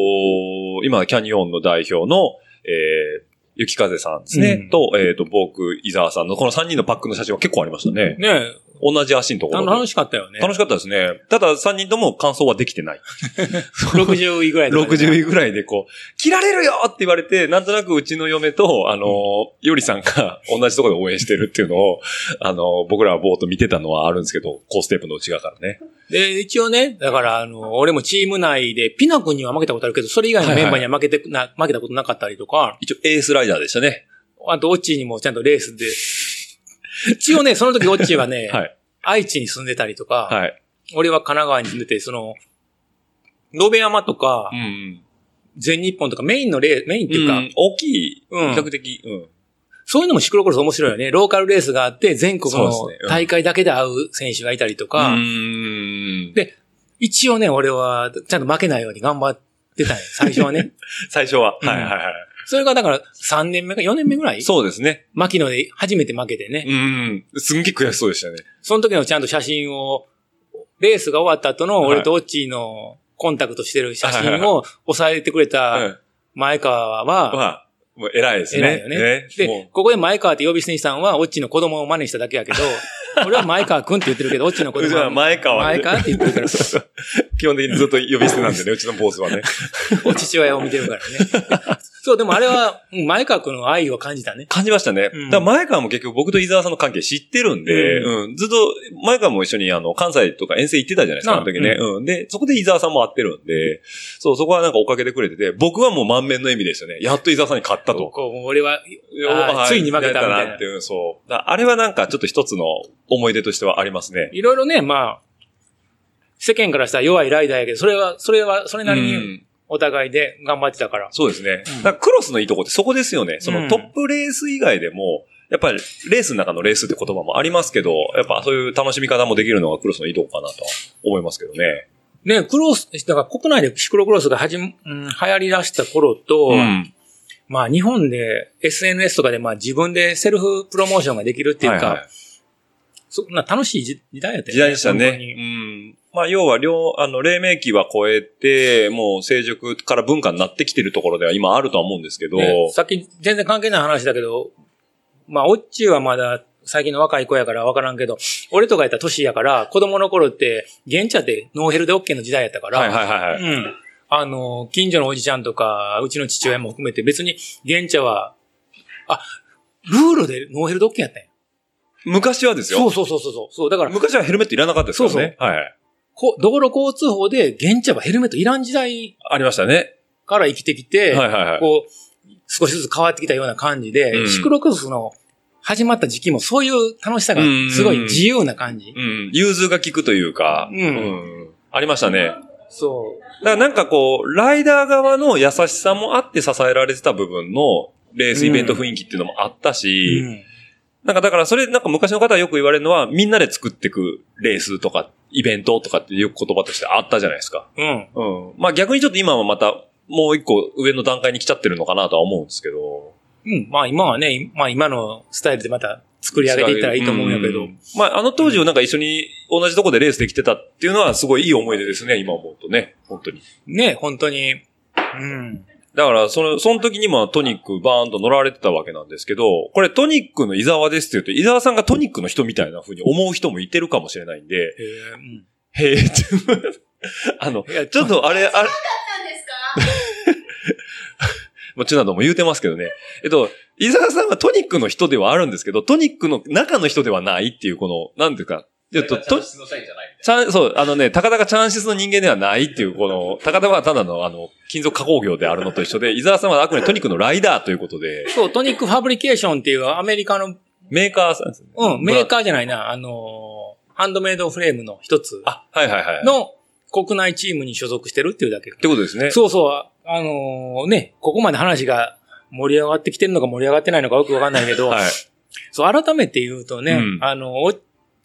今、キャニオンの代表の、えー、雪風さんですね。うんと、えっ、と、僕、伊沢さんの、この3人のパックの写真は結構ありましたね。ね同じ足のところで。楽しかったよね。楽しかったですね。ただ3人とも完走はできてない。60位ぐらいでね60位ぐらいでこう、切られるよって言われて、なんとなくうちの嫁と、あのー、よりさんが同じところで応援してるっていうのを、あのー、僕らはぼーっと見てたのはあるんですけど、コーステープの内側からね。で、一応ね、だから、あの、俺もチーム内で、ピナ君には負けたことあるけど、それ以外のメンバーには負けて、な、負けたことなかったりとか、一応エースライダーでしたね。あと、オッチーにもちゃんとレースで、一応ね、その時オッチーはね、はい。愛知に住んでたりとか、はい。俺は神奈川に住んでて、その、延山とかう、ん。全日本とかメインのレーメインっていうか、ん大きい、うん比較的、うん。そういうのもシクロクロス面白いよね。ローカルレースがあって、全国の大会だけで会う選手がいたりとか、うんで一応ね、俺はちゃんと負けないように頑張ってたんよ、最初はね。最初は。うんはいはいはい。それがだから3年目か4年目ぐらいそうですね。牧野で初めて負けてね。うん。すんげえ悔しそうでしたね。その時のちゃんと写真を、レースが終わった後のはい俺とオッチーのコンタクトしてる写真を押さえてくれうたん。前川は、まあ、もう偉いですね。偉いよね。でも、ここで前川って呼び捨てにしたんは、オッチーの子供を真似しただけやけど、俺は前川くんって言ってるけど、オッチーの子う、供は 前川前川って言ってるから、基本的にずっと呼び捨てなんでね、うちのボスはね。お父親を見てるからね。そう、でもあれは、うん前川くんの愛を感じたね。感じましたね。うんだから前川も結局僕と伊沢さんの関係知ってるんで、ううん、ずっと前川も一緒にあの、関西とか遠征行ってたじゃないですか、ああの時ね。うん。で、そこで伊沢さんも会ってるんで、そう、そこはなんか追っかけてくれてて、僕はもう満面の笑みでしたね。やっと伊沢さんに勝ったと。こう俺は、ついに負けたみたいなやっっていう、そう。あれはなんかちょっと一つの思い出としてはありますね。いろいろね、まあ、世間からしたら弱いライダーやけど、それは、それは、それなりにうんお互いで頑張ってたから。そうですね。うクロスのいいとこってそこですよね。そうんのトップレース以外でも、やっぱりレースの中のレースって言葉もありますけど、やっぱそういう楽しみ方もできるのがクロスのいいとこかなとは思いますけどね。ね、クロス、だから国内でシクロクロスがはじめ、うん、流行り出した頃と、うん。まあ日本で SNS とかでまあ自分でセルフプロモーションができるっていうか、はいはいそんな楽しい時時代やったよね。時代でしたね。うん。まあ、要は、両、あの、黎明期は超えて、もう成熟から文化になってきてるところでは今あるとは思うんですけど、ねさっき全然関係ない話だけど、まあ、オッチーはまだ最近の若い子やから分からんけど、俺とかやったら年やから、子供の頃って、原チャってノーヘルで OK の時代やったから、はいはいはいはい。うん。あの、近所のおじちゃんとか、うちの父親も含めて別に、原チャは、あ、ルールでノーヘルで OK やったんや。昔はですよ。そうそうそうそうそう。そう、だから、昔はヘルメットいらなかったですからね。はい。こ道路交通法で原チャはヘルメットいらん時代ありましたね。から生きてきて、はいはいはい。こう、少しずつ変わってきたような感じで、うんシクロクロスの始まった時期もそういう楽しさがすごい自由な感じ。うん。融通が効くというか、うんんありましたね。そだからなんかこう、ライダー側の優しさもあって支えられてた部分の、レースイベント雰囲気っていうのもあったう。し、うんなんかだからそれ、なんか昔の方はよく言われるのは、みんなで作っていくレースとか、イベントとかっていう言葉としてあったじゃないですか。うん。うん。まあ逆にちょっと今はまた、もう一個上の段階に来ちゃってるのかなとは思うんですけど。うん。まあ今はね、まあ今のスタイルでまた作り上げていったらいいと思うんやけど。んまああの当時をなんか一緒に同じとこでレースできてたっていうのはすごいいい思い出ですね、今思うとね。本当に。ね、本当に。うん。だから、その、その時にもトニックバーンと乗られてたわけなんですけど、これトニックの伊沢ですって言うと、伊沢さんがトニックの人みたいな風に思う人もいてるかもしれないんで、へえうん。へえ、あの、いやちょっとあれ、あれ、なんですかもちろんも言うてますけどね。えっと、伊沢さんはトニックの人ではあるんですけど、トニックの中の人ではないっていう、この、なんていうか、えっと、と、そう、あのね、高田がチャンシスの人間ではないっていう、この、高田はただの、あの、金属加工業であるのと一緒で、伊沢さんはあくまでトニックのライダーということで、そう、トニックファブリケーションっていうアメリカの、メーカーさんですね。うん、メーカーじゃないな、あのー、ハンドメイドフレームの一つあ、はいはいはい。っの国内チームに所属してるっていうだけ。てことですね。そうそう、あのーね、ここまで話が盛り上がってきてるのか盛り上がってないのかよくわかんないけど、はい。そう、改めて言うとね、うんあの、お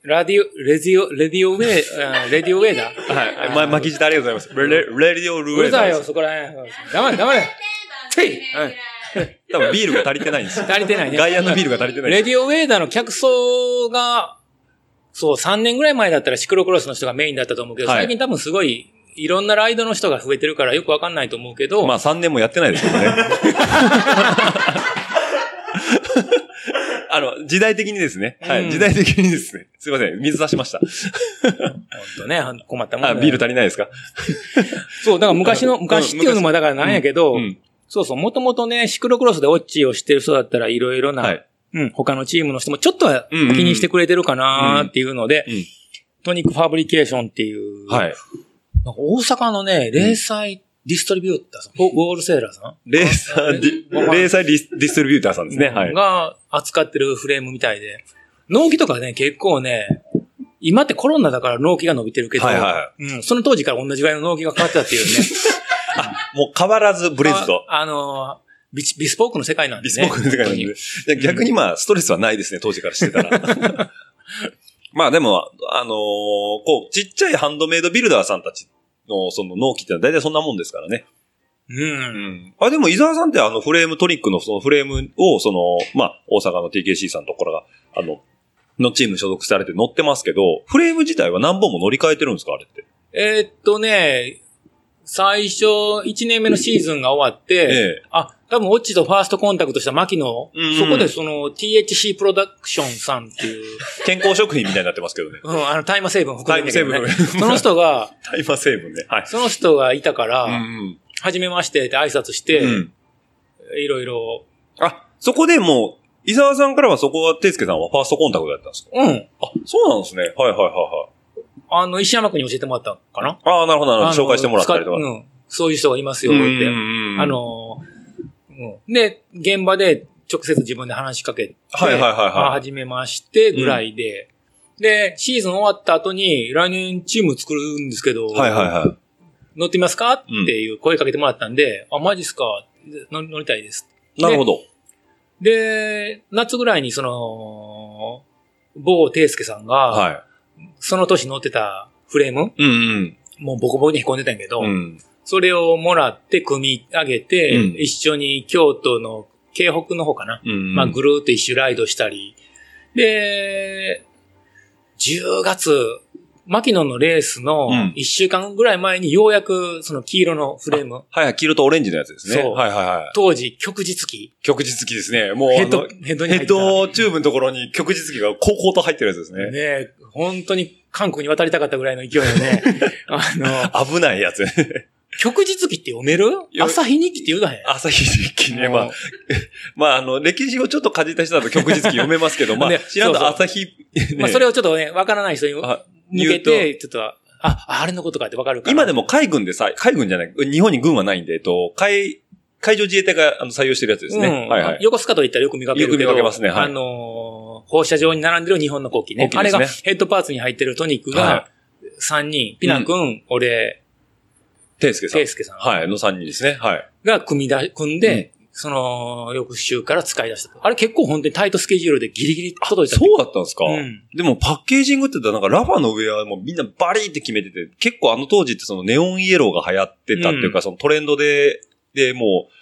ラディオ、レディオ、レディオウェイ、あレディオウェイだ。はい。ま、巻き舌ありがとうございます。レ、レディオルうるさいよ、ウェイダーです。そこら辺。黙れ、黙れ。定番はい多分ビールが足りてないんですよ。足りてないね。外野のビールが足りてないんですレディオウェイダーの客層が、そう、3年ぐらい前だったらシクロクロスの人がメインだったと思うけど、はい最近多分すごい、いろんなライドの人が増えてるからよくわかんないと思うけど、まあ3年もやってないですけどね。あの、時代的にですね。はうんい。時代的にですね。すいません。水出しました。ほんとね、困ったもんだあ、よビール足りないですか？そう、だから昔の、うん昔っていうのもだからなんやけど、うん。そうそう、もともとね、シクロクロスでオッチーを知ってる人だったらいろいろな、はい。うん、他のチームの人もちょっとは気うんうんうんにしてくれてるかなっていうので、うん Tonic Fabrication っていう、はい。なんか大阪のね、零細ディストリビューターさん、 wholesaler さん？レーサーディ、レーサーディストリビューターさんですね。はい。が扱ってるフレームみたいで、納期とかね、結構ね、今ってコロナだから納期が伸びてるけど、はいはうん、その当時から同じぐらいの納期が変わってたっていうね。もう変わらずブレずと。ああのビス、ビスポークの世界なんでね。ビスポークの世界なんで。で逆にまあ、ストレスはないですね、当時からしてたら。まあでも、あのーこう、ちっちゃいハンドメイドビルダーさんたちの、その納期ってのは大体そんなもんですからね。う。うんん。あ、でも伊沢さんってあのフレーム、トニックのそのフレームを、その、まあ、大阪の TKC さんのところが、あの、のチームに所属されて乗ってますけど、フレーム自体は何本も乗り換えてるんですかあれって？えーっとね、最初、1年目のシーズンが終わって、ええあ、多分、オッチとファーストコンタクトした牧野、うんうんそこでその THC プロダクションさんっていう、健康食品みたいになってますけどね。うん、あの、大麻成分含んでるんだけどね大麻成分その人が、大麻成分ね。はい。その人がいたから、うんはじめましてって挨拶して、うん。うん。いろいろ、あ、そこでもう、伊沢さんからはそこは、てつけさんはファーストコンタクトだったんですか？うん。あ、そうなんですね。はいはいはいはい。あの、石山君に教えてもらったかな？ああ、なるほどなるほど。紹介してもらったりとか。使うん。そういう人がいますよって。あ、の、うん。で、現場で直接自分で話しかけて、はいはいはいはいあはじめましてぐらいで、で、シーズン終わった後に、来年チーム作るんですけど、はいはいはい。乗ってみますか？っていう声かけてもらったんで、あ、マジっすか？乗乗りたいです。なるほど。で、夏ぐらいにその、某圭介さんが、はその年乗ってたフレーム、い。うんもうボコボコに凹んでたんやけど、うん。うん。それをもらって組み上げて、うん一緒に京都の京北の方かな？うん。まあ、ぐるーっと一周ライドしたり。で、10月、牧野のレースのうん1週間ぐらい前にようやくその黄色のフレーム、はいはい、黄色とオレンジのやつですね。そうはいはいはい。当時曲実機、極実機ですね。もう、ヘッドヘッドに入ってたドチューブのところに極実機が高校と入ってるやつですね。ねえ、本当に韓国に渡りたかったぐらいの勢いでね、あの、危ないやつ。曲実機って読める？よ朝日日記って言うだへん。朝日日記ね。まあ まあ、あの、歴史をちょっとかじった人だと極実機読めますけど、まあね、知らんと朝日、ねまあ、それをちょっとね、わからない人にあ向けて、ちょっと、あ、あれのことかってわかるから。今でも海軍でさ、海軍じゃない、日本に軍はないんで、えっと、海、海上自衛隊があの採用してるやつですね。うんはいはい。横須賀と言ったらよく見かける。よく見かけますねはいあのー放射状に並んでる日本の国旗ね。ねあれがヘッドパーツに入ってるトニックはが3人、ピナ君、俺、ていすけさんケイ。スケさんはい、の3人ですね。はい。が組みだ、組んで、その、翌週から使い出したと。あれ結構本当にタイトスケジュールでギリギリ届いた。そうだったんですか、うんでもパッケージングって言ったらなんかラファの上はもうみんなバリーって決めてて、結構あの当時ってそのネオンイエローが流行ってたっていうか、うんそのトレンドで、で、もう、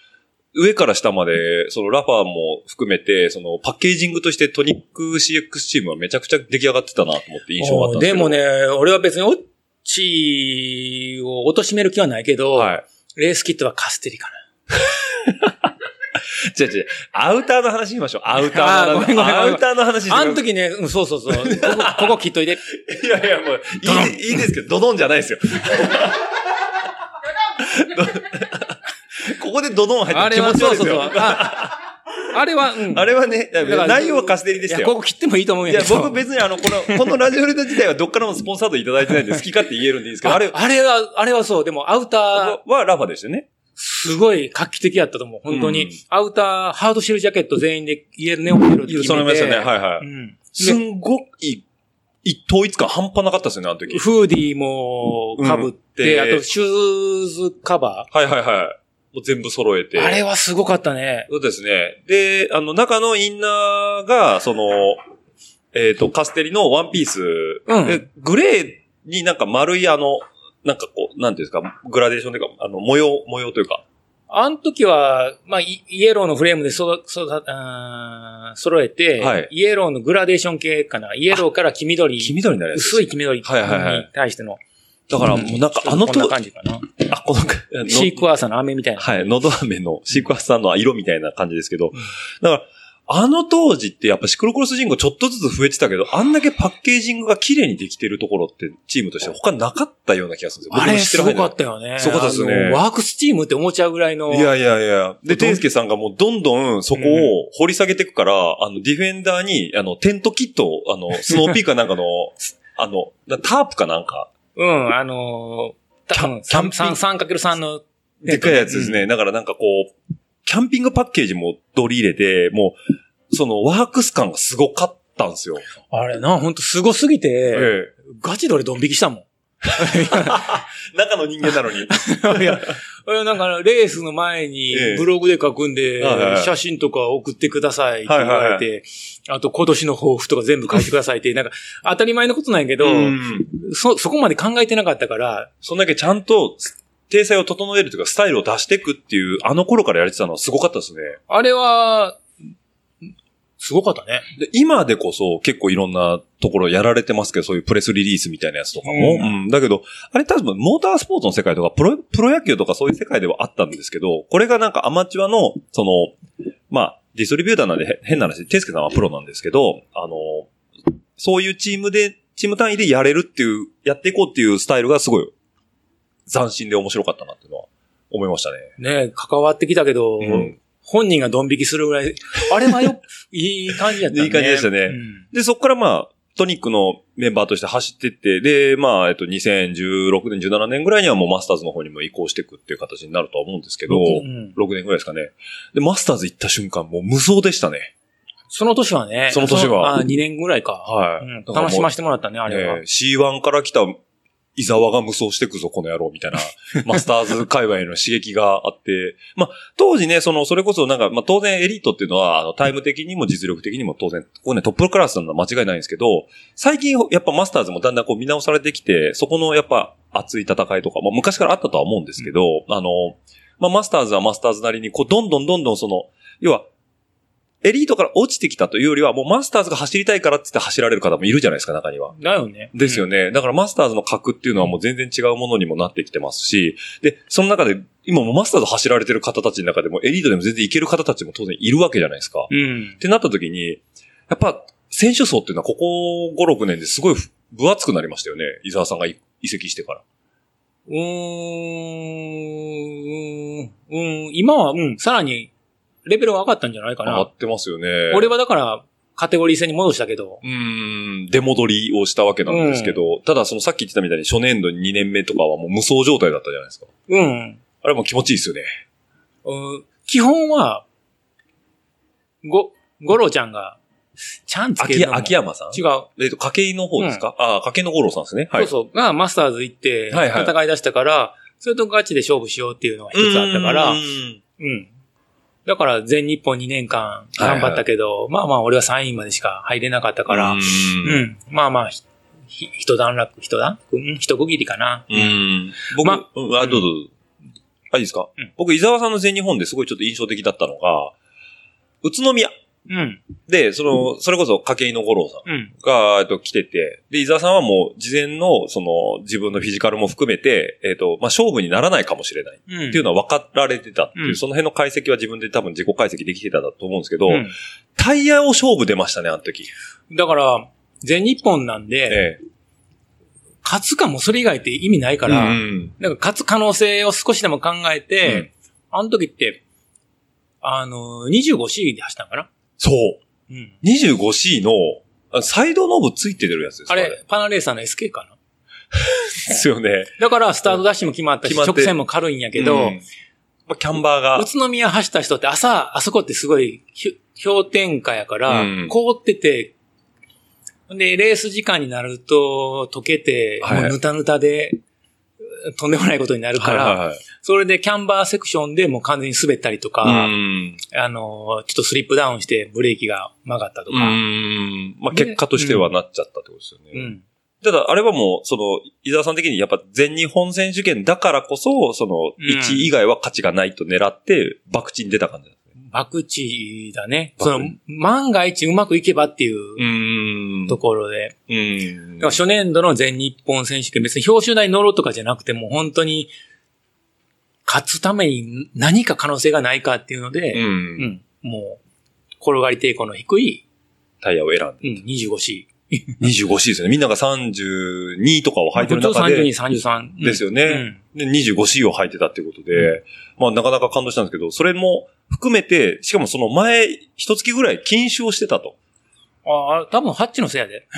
上から下まで、そのラファも含めて、そのパッケージングとしてトニック CX チームはめちゃくちゃ出来上がってたなと思って印象があったんですけど。でもね、俺は別にオッチを貶める気はないけど、はい。レースキットはカステリか 違う違う。アウターの話しましょう。アウターのあーごめんごめんごめんアウターの話。あの時ね、うん、そうそうそう。ここ、ここ切っといて。いやいや、もう、いいでいいですけど、ドドンじゃないですよ。どここでドドン入って気持ち悪いですよ。そうそうそう。ああれは、うん。あれはね、内容はカステリでしたいや、こよ。こ切ってもいいと思うんいや。僕別にあの、この、このラジオレタ自体はどっからもスポンサードいただいてないんで好き勝手言えるんでいいですけど、ああれれ、あれは、あれはそう。でも、アウター、はラファでしたよね。すごい画期的やったと思う。本当に。うんアウター、ハードシェルジャケット全員で言えるネオンイエローで決めて。ましたね。はいはい。うん。すんごい、い統一感半端なかったですよね、あの時。フーディーも被って、うんであと、シューズカバはいはいはい。もう全部揃えて。ー。あれはすごかったね。そうですね。で、あの、中のインナーが、その、えっ、と、カステリのワンピース。うんでグレーになんか丸いあの、なんかこう、なんていうんですか、グラデーションというか、あの、模様、模様というか。あの時は、まあ、イイエローのフレームでそ、そ、あー揃えて、はいイエローのグラデーション系かな。イエローから黄緑。黄緑になるやつ。薄い黄緑にはいはいはい対しての。だからもうなんかあのこんなと、感じかな。あ、この、シークワーサーの飴みたいな。はい、のど飴のシークワーサーの色みたいな感じですけど、だから、あの当時ってやっぱシクロクロス人口ちょっとずつ増えてたけど、あんだけパッケージングが綺麗にできてるところってチームとして他なかったような気がするんですよ。あれ、すごかったよね。すごかったですねワークスチームって思っちゃうぐらいの。いやいやいや。で、てんすけさんがもうどんどんそこを掘り下げていくから、あの、ディフェンダーに、あの、テントキットを、あの、スノーピーカーなんかの、あの、なタープかなんか、うん、あのー、キャ多分、三三三かける三の。でっかいやつですね。だからなんかこう、キャンピングパッケージも取り入れて、もう、そのワークス感がすごかったんですよ。うん。あれな、ほんとすごすぎて、えガチで俺ドン引きしたもん。え。中の人間なのに。いや、俺なんかレースの前にええブログで書くんで、写真とか送ってくださいって言われて、はいあと今年の抱負とか全部書いてくださいって、なんか当たり前のことなんやけど、うんそ、そこまで考えてなかったから、そんだけちゃんと、体裁を整えるというか、スタイルを出していくっていう、あの頃からやれてたのはすごかったですね。あれは、すごかったね。で今でこそ結構いろんなところやられてますけど、そういうプレスリリースみたいなやつとかも。ううんだけど、あれ多分モータースポーツの世界とかプロ、プロ野球とかそういう世界ではあったんですけど、これがなんかアマチュアの、その、まあ、ディストリビューターなんでへ変な話、テスケさんはプロなんですけど、あの、そういうチームで、チーム単位でやれるっていう、やっていこうっていうスタイルがすごい斬新で面白かったなっていうのは思いましたね。ね関わってきたけど、うん本人がドン引きするぐらい、あれはよ、いい感じやったね。いい感じでしたねうんで、そこからまあ、トニックのメンバーとして走ってって、で、まあ、えっと、2016年、17年ぐらいにはもうマスターズの方にも移行していくっていう形になるとは思うんですけど、うん6年ぐらいですかね。で、マスターズ行った瞬間、もう無双でしたね。その年はね。その年はあ、2年ぐらいか。はい。うん楽しませてもらったね、あれは。えー C1 から来た伊沢が無双してくぞ、この野郎、みたいな、マスターズ界隈の刺激があって、まあ、当時ね、その、それこそなんか、まあ、当然エリートっていうのは、あの、タイム的にも実力的にも当然、ここね、トップクラスなのは間違いないんですけど、最近、やっぱマスターズもだんだんこう見直されてきて、そこのやっぱ熱い戦いとか、まあ、昔からあったとは思うんですけど、あの、まあ、マスターズはマスターズなりに、こう、どんどんどんどんその、要は、エリートから落ちてきたというよりは、もうマスターズが走りたいからって言って走られる方もいるじゃないですか、中には。だよね。ですよね。だからマスターズの格っていうのはもう全然違うものにもなってきてますし、で、その中で、今もマスターズ走られてる方たちの中でも、エリートでも全然いける方たちも当然いるわけじゃないですか。うんっ。てなった時に、やっぱ、選手層っていうのはここ5、6年ですごい分厚くなりましたよね。伊沢さんが移籍してから。うーん、うん、今は、うん、さらに、レベルが上がったんじゃないかな。上がってますよね。俺はだから、カテゴリー戦に戻したけど、うーん、出戻りをしたわけなんですけど、ただそのさっき言ってたみたいに初年度2年目とかはもう無双状態だったじゃないですか。うん。あれも気持ちいいですよね。うん基本は、ご、ゴロちゃんが、ちゃんつける秋秋山さん？違う。えっと、筧井の方ですか、ああ、筧の五郎さんですね。はい。そうそう。が、マスターズ行って、はいはい戦い出したから、それとガチで勝負しようっていうのが一つあったから、ううん。ーんだから、全日本2年間頑張ったけど、まあまあ、俺は3位までしか入れなかったから、ううん。ーん。まあまあ、ひひ一段落、一段？うん？一区切りかな。うん。僕、まうんあ、どうぞどうぞ。あ、いいですか、うん僕、伊沢さんの全日本ですごいちょっと印象的だったのが、宇都宮うん。で、その、それこそ筧井の五郎さん。うん。が、えっと、来てて、で、伊沢さんはもう、事前の、その、自分のフィジカルも含めて、えっと、まあ、勝負にならないかもしれない。うん。っていうのは分かられてたっていう、うんその辺の解析は自分で多分自己解析できてたと思うんですけど、うんタイヤを勝負出ましたね、あの時。だから、全日本なんで、ええ。勝つかもそれ以外って意味ないから、うんなんか勝つ可能性を少しでも考えて、うんあの時って、あの、25C で走ったんかなそう。うん。25C の、あサイドノブついてるやつですか？あれ、パナレーサーの SK かな？ですよね。だから、スタートダッシュも決まったし、直線も軽いんやけど、うん。まあ、キャンバーが。宇、都宮走った人って朝、あそこってすごいひ氷点下やから、うん。凍ってて、で、レース時間になると溶けて、はい。もうぬたぬたで、とんでもないことになるから、はいはいはいそれでキャンバーセクションでもう完全に滑ったりとか、うん。あの、ちょっとスリップダウンしてブレーキが曲がったとうか。ん。まあ、結果としてはなっちゃったってことですよね。うん。ただ、あれはもう、その、伊沢さん的にやっぱ全日本選手権だからこそ、その、うん1位以外は価値がないと狙って、博打に出た感じなんですね。博打だね。博その、万が一うまくいけばっていうところで。うん。だから初年度の全日本選手権、別に表彰台に乗ろうとかじゃなくても、本当に、勝つために何か可能性がないかっていうのう。で、うんん、もう、転がり抵抗の低い、タイヤを選んで。うん、25C。25C ですよね。みんなが32とかを履いてる中32、で、33。ですよね。で、25C を履いてたっていうことで、まあなかなか感動したんですけど、それも含めて、しかもその前、一月ぐらい禁酒をしてたと。ああ、多分ハッチのせいやで。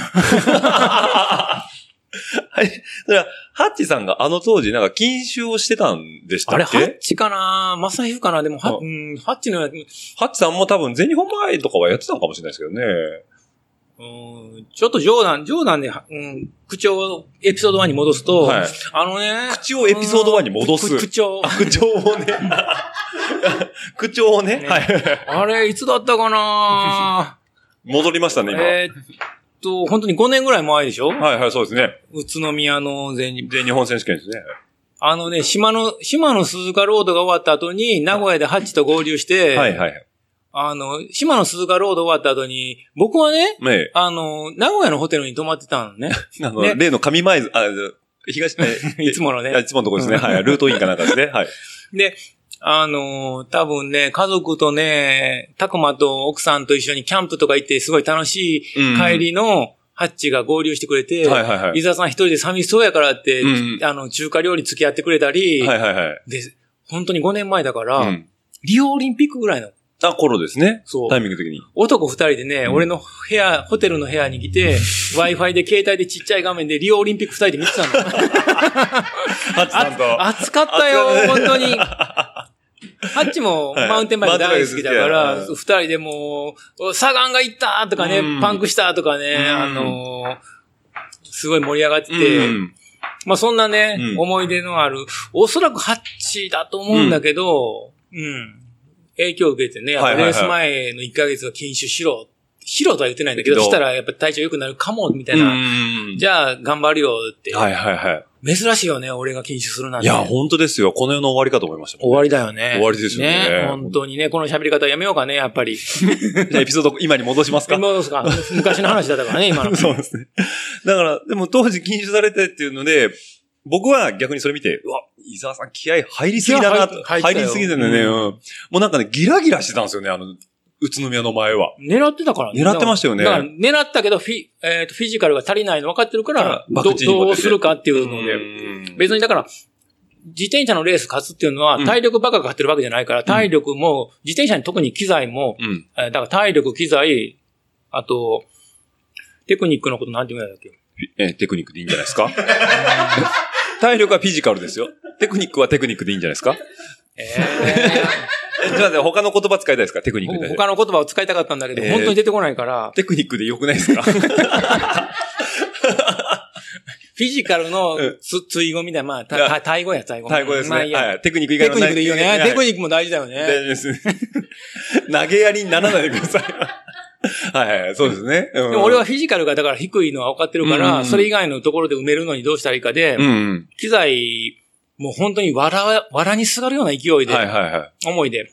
はい。それは、ハッチさんがあの当時なんか禁酒をしてたんでしたあれ、っけハッチかな？マサヒフかな？でも、はあうん、ハッチのやつ、ハッチさんも多分全日本前とかはやってたのかもしれないですけどね。うんちょっと冗談、冗談で、うん、口調、エピソード1に戻すと、はいあのね、口をエピソード1に戻すうん口調。あ口調をね。口調をね。ねはい。あれ、いつだったかな？戻りましたね、今。えーっと、本当に5年ぐらい前でしょ？はいはい、そうですね。宇都宮の全日全日本選手権ですね。あのね、島の、島の鈴鹿ロードが終わった後に、名古屋でハッチと合流して、はいはい。あの、島の鈴鹿ロード終わった後に、僕はね、ねえあの、名古屋のホテルに泊まってたのね。あの、ね例の上前津、あ、東、え いつものねいつものとこですね。はい。ルートインかなんかですね。はい。で、あのー多分ね、家族とね、たくまと奥さんと一緒にキャンプとか行って、すごい楽しいうん帰りのハッチが合流してくれて、はいはいはい伊沢さん一人で寂しそうやからって、うんあの、中華料理付き合ってくれたり、はいはいはい。で、本当に5年前だから、うん。リオオリンピックぐらいの、あ、頃ですね。そうタイミング的に。男二人でね、うん俺の部屋、ホテルの部屋に来て、Wi-Fi で携帯でちっちゃい画面でリオオリンピック二人で見てたの。ハッチさんと。あ暑かったよ、本当に。ハッチもはいマウンテンバイク大好きだから、二人でもう、サガンが行ったとかねうん、パンクしたとかね、うんあのーすごい盛り上がってうて、ん。まあそんなね、うん思い出のある、おそらくハッチだと思うんだけど、うん。影響を受けてね、レース前の1ヶ月は禁酒しろ。しろとは言ってないんだけど、したらやっぱ体調良くなるかも、みたいうんな。うんじゃあ頑張るよって。はいはいはい。珍しいよね、俺が禁酒するなんて。いや、本当ですよ。この世の終わりかと思いました。終わりだよね。終わりですよね本当にね、この喋り方やめようかね、やっぱり。じゃあエピソード今に戻しますか？今どうですか昔の話だったからね、今の。そうですね。だから、でも当時禁酒されてっていうので、僕は逆にそれ見て、うわ、伊沢さん気合入りすぎだな入入りすぎだよね、ううん。ん。もうなんかね、ギラギラしてたんですよね、あの、宇都宮の前は。狙ってたからね。狙ってましたよね。だから狙ったけど、フィ、えっ、と、フィジカルが足りないの分かってるから、バどどうするかっていうので。うん。別にだから、自転車のレース勝つっていうのは、うん。体力ばっかが勝ってるわけじゃないから、体力も、自転車に特に機材も、うん。えーだから体力、機材、あと、テクニックのことなんて言うんだっけ？えーテクニックでいいんじゃないですか？体力はフィジカルですよ。テクニックはテクニックでいいんじゃないですか？ええ、じゃあね、他の言葉使いたいですか？テクニックー、で。他の言葉を使いたかったんだけど、えー本当に出てこないから、テクニックでよくないですか？フィジカルのうんつ、追語みたいな、まあ、た語や、タイ語。タイ語ですね。まあいはい。テクニック以外テのクニックでいいよね。はいテクニックも大事だよね。大丈夫です。投げやりにならないでください。はいはい、そうですね。ででも俺は、フィジカルがだから低いのは分かってるかうんうんうんら、それ以外のところで埋めるのにどうしたらいいかでうん、うん。機材、もう本当にわら、わらにすがるような勢いで、はいはいはい。思いで、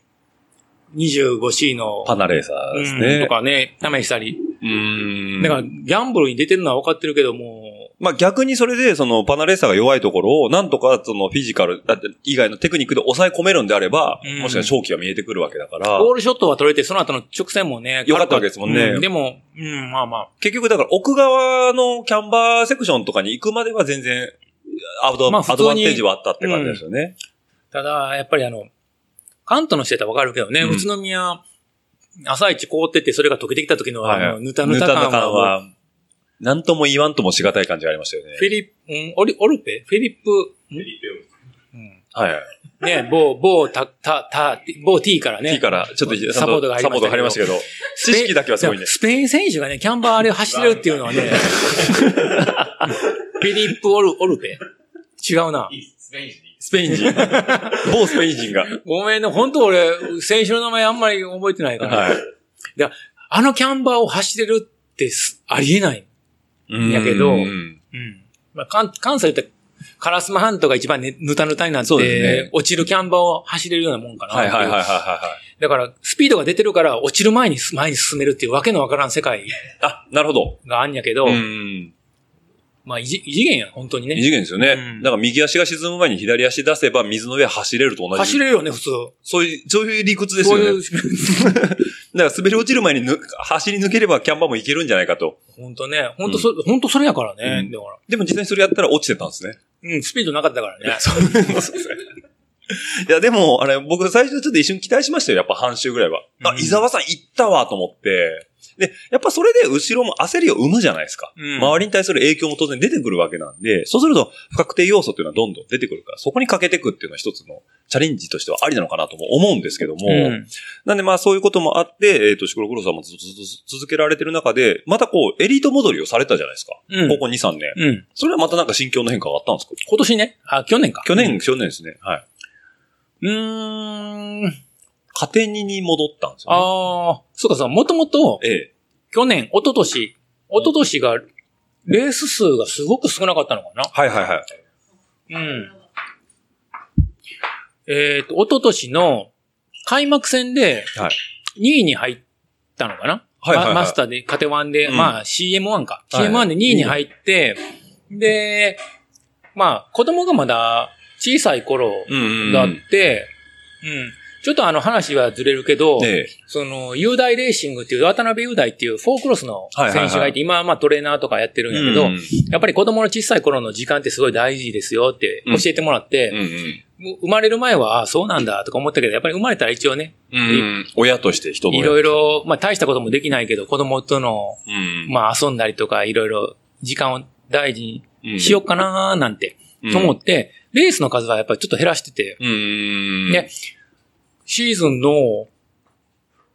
25C の、パナレーサーですうんね。とかね、試したり。うーん。だから、ギャンブルに出てるのは分かってるけども、まあ逆にそれで、そのパナレーサーが弱いところを、なんとかそのフィジカル、だって以外のテクニックで抑え込めるんであれば、うん。もしかしたら勝機が見えてくるわけだから、ボールショットは取れて、その後の直線もね、良かったわけですもんね。うでも、うん、まあまあ。結局だから奥側のキャンバーセクションとかに行くまでは全然、アド,、まあアドバンテージはあったって感じですよね。ただ、やっぱりあの、関東の人やったらわかるけどね、うん。宇都宮、朝一凍ってて、それが溶けてきた時の、あのぬたぬた感は、は、なんとも言わんともしがたい感じがありましたよね。フィリップ、うん、オリ、オルペフィリップ、ん？うんはいはい。ね、某、某、た、た、た、某 T からね。T から、ちょっと、サポートが入りましたけどサポートが入りましたけど、知識だけはすごいね。スペイン選手がね、キャンバーあれを走れるっていうのはね、フィリップ・オル、オルペ違うな。スペイン人。某スペイン人が。ごめんね、本当俺、選手の名前あんまり覚えてないから。はい。あのキャンバーを走れるってすありえない。やけどうんうん。まあ、関関西って、カラスマ半島が一番ね、ぬたぬたになって、ね落ちるキャンバーを走れるようなもんかな。はいはいはいはいはだから、スピードが出てるから、落ちる前に前に進めるっていうわけのわからん世界い。あ、なるほど。があんやけど、うん。まあ、異次異次元や、本当に異ね。次元ですよね。うんだから右足が沈む前に左足出せば水の上走れると同じ。走れるよね、普通。そういう、そういう理屈ですそうよね。いう、だから滑り落ちる前にぬ走り抜ければキャンバーもいけるんじゃないかと。本当ね、本当そ、本当それやからね。うんだから。でも実際にそれやったら落ちてたんですね。うん、スピードなかったからね。いや、でも、あれ、僕最初ちょっと一瞬期待しましたよ。やっぱ半周ぐらいは。あ、うん伊沢さん行ったわと思って。で、やっぱそれで後ろも焦りを生むじゃないですか。うん周りに対する影響も当然出てくるわけなんで、そうすると不確定要素っていうのはどんどん出てくるから、そこにかけていくっていうのは一つのチャレンジとしてはありなのかなとも思うんですけども、うんなんでまあそういうこともあって、えっ、と、シクロクロスさんもずっとずっと続けられてる中で、またこう、エリート戻りをされたじゃないですか。うんここ2、3年。うん。それはまたなんか心境の変化があったんですか？今年ね。あ、去年か。去年、去年ですね。はい。うーん。カテニに戻ったんですよ、ね。ああ、そうかさ、もともと、ええ。去年、一昨年、一昨年が、レース数がすごく少なかったのかなはいはいはい。うん。えっ、と、一昨年の開幕戦ではい。2位に入ったのかなはいはいはいママスターで、カテワンで、うんまあ CM1 か。はい CM1 で2位に入って、で、まあ子供がまだ小さい頃うんうんうん。だって、うん。ちょっとあの話はずれるけど、ええ。その、雄大レーシングっていう、渡辺雄大っていうフォークロスのはいはいはい選手がいて、今はまあトレーナーとかやってるんやけど、うんうんやっぱり子供の小さい頃の時間ってすごい大事ですよって教えてもらって、うんうん。もう生まれる前は、ああ、そうなんだとか思ったけど、やっぱり生まれたら一応ね、うん。親として人のいろいろ、まあ大したこともできないけど、子供との、うん。まあ遊んだりとか、いろいろ時間を大事うんにしようかなーなんて、と思って、レースの数はやっぱりちょっと減らしてて、うん。うん。ねシーズンの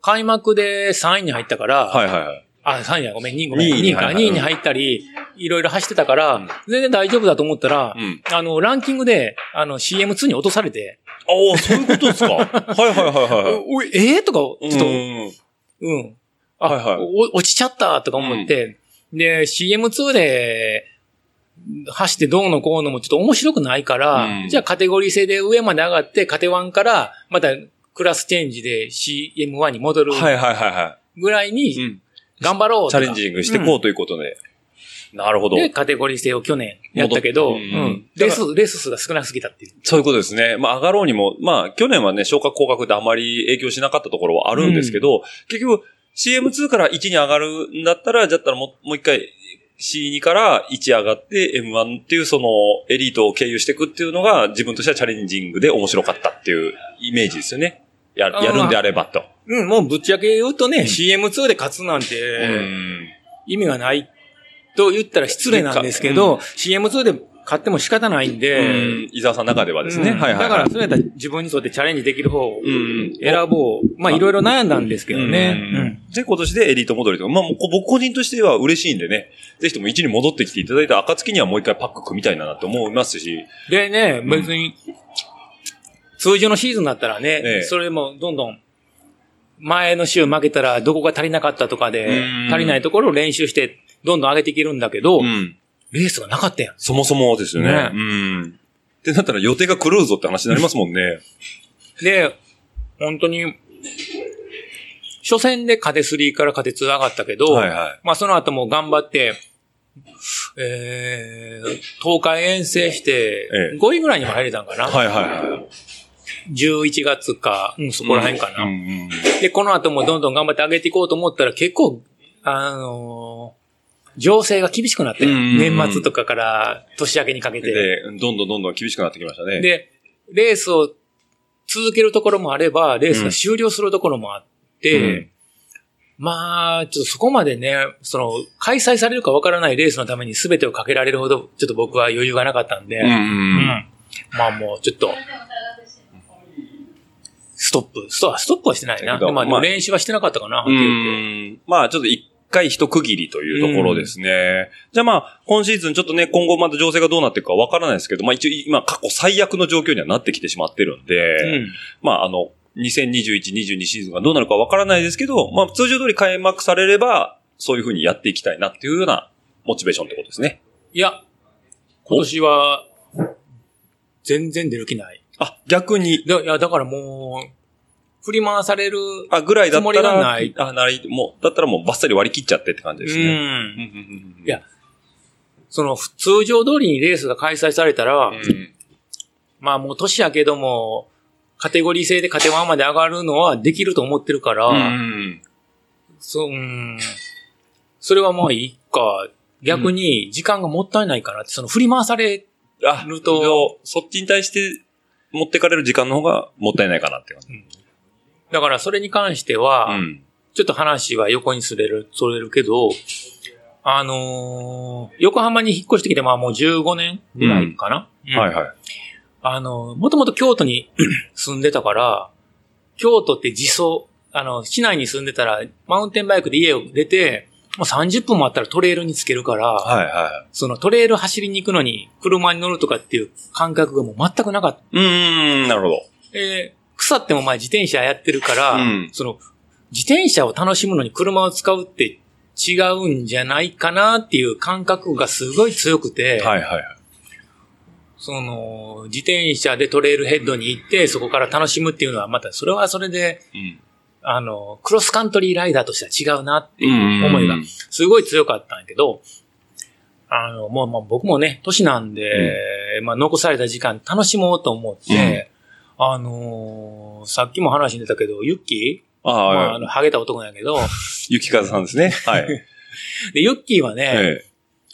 開幕で3位に入ったから、はいはいはい。あ、3位じゃごめん、2位ごめん。2二位か。はいはい2位に入ったり、いろいろ走ってたから、全然大丈夫だと思ったら、うん。あの、ランキングで、あの、CM2 に落とされて、おおそういうことですか？はいはいはいはい。えー、とか、ちょっと、うんうん。あ、はいはいお落ちちゃったとか思って、で、CM2 で、走ってどうのこうのもちょっと面白くないから、うんじゃあカテゴリー制で上まで上がって、カテ1から、またクラスチェンジで CM1 に戻るはいはいはいはぐらいい。うに、ん。頑張ろうチャレンジングしていこうということで。なるほど。で、カテゴリー制を去年やったけど、ううんん。レース、レース数が少なすぎたっていう。そういうことですね。まあ、上がろうにも、まあ、去年はね、昇格降格ってあまり影響しなかったところはあるんですけど、結局、CM2 から1に上がるんだったら、じゃったらもう一回、C2 から1上がって M1 っていうそのエリートを経由していくっていうのが自分としてはチャレンジングで面白かったっていうイメージですよね。ややるんであればと。うん、もうぶっちゃけ言うとね、CM2 で勝つなんて、うん意味がないと言ったら失礼なんですけど、CM2 で買っても仕方ないんで、うん伊沢さんの中ではですね。うんはいはいはい。だから、それやったら自分にとってチャレンジできる方をうん。選ぼう。まあ、いろいろ悩んだんですけどね。うんで、今年でエリート戻りとか、まあ、もうこ僕個人としては嬉しいんでね、ぜひとも1に戻ってきていただいた暁にはもう一回パック組みたいなって思いますし、でね、別に、通常のシーズンだったらね、ええそれもどんどん、前の週負けたらどこが足りなかったとかでうん、足りないところを練習して、どんどん上げていけるんだけど、うん。レースがなかったやん。そもそもですよね。ねうん。ってなったら予定が狂うぞって話になりますもんね。で、本当に、初戦でカテ3からカテ2上がったけど、はいはい。まあその後も頑張って、えー、東海遠征してええ、5位ぐらいにも入れたんかな。はいはいはい。11月か、うん、そこら辺かな。うんうんで、この後もどんどん頑張って上げていこうと思ったら結構、あのー情勢が厳しくなって、年末とかから年明けにかけて。で、どんどんどんどん厳しくなってきましたね。で、レースを続けるところもあれば、レースが終了するところもあって、うんまあ、ちょっとそこまでね、その、開催されるかわからないレースのために全てをかけられるほど、ちょっと僕は余裕がなかったんで、うんうんうんまあもう、ちょっと、ストップ、ストストップはしてないな。まあ、まあ練習はしてなかったかな。まあ、ちょっと一回一区切りというところですね。じゃあまあ、今シーズンちょっとね、今後また情勢がどうなっていくかわからないですけど、まあ一応今過去最悪の状況にはなってきてしまってるんで、うん。まああの、2021、22シーズンがどうなるかわからないですけど、まあ通常通り開幕されれば、そういうふうにやっていきたいなっていうようなモチベーションってことですね。いや、今年は、全然出る気ない。あ、逆に、だいや、だからもう、振り回される、あ、ぐらいだったつもりがら、ない。あ、なり、もう、だったらもうバッサリ割り切っちゃってって感じうですね。うん。ん。うん。うん。うん。いやその、通常通りにレースが開催されたら、うん。まあもう年やけども、カテゴリー制でカテ1まで上がるのはできると思ってるから、うんそう、うん。それはまあいいか。逆に時間がもったいないかなって、その振り回され、あ、ると。そっちに対して持ってかれる時間の方がもったいないかなって感じ。だからそれに関しては、うん。ちょっと話は横にすれる、それるけど、あのー横浜に引っ越してきてまあもう15年ぐらいかな。うんはいはい。あの、もともと京都に 住んでたから、京都って自走、あの、市内に住んでたら、マウンテンバイクで家を出て、もう30分もあったらトレイルにつけるから、はいはそのトレイル走りに行くのに車に乗るとかっていう感覚がもう全くなかった。い。うーん、なるほど。えー腐ってもまあ自転車やってるから、うんその、自転車を楽しむのに車を使うって違うんじゃないかなっていう感覚がすごい強くて、はいはいはい。その、自転車でトレイルヘッドに行って、そこから楽しむっていうのは、またそれはそれで、うん。あの、クロスカントリーライダーとしては違うなっていう思いが、すごい強かったんやけど、あの、もう、もう僕もね、年なんで、まあ、残された時間楽しもうと思って、あのーさっきも話に出たけど、ユッキー、あまあ、あ、あの、ハゲた男なんやけど、ゆきかずさんですね。はい。で、ユッキーはね、え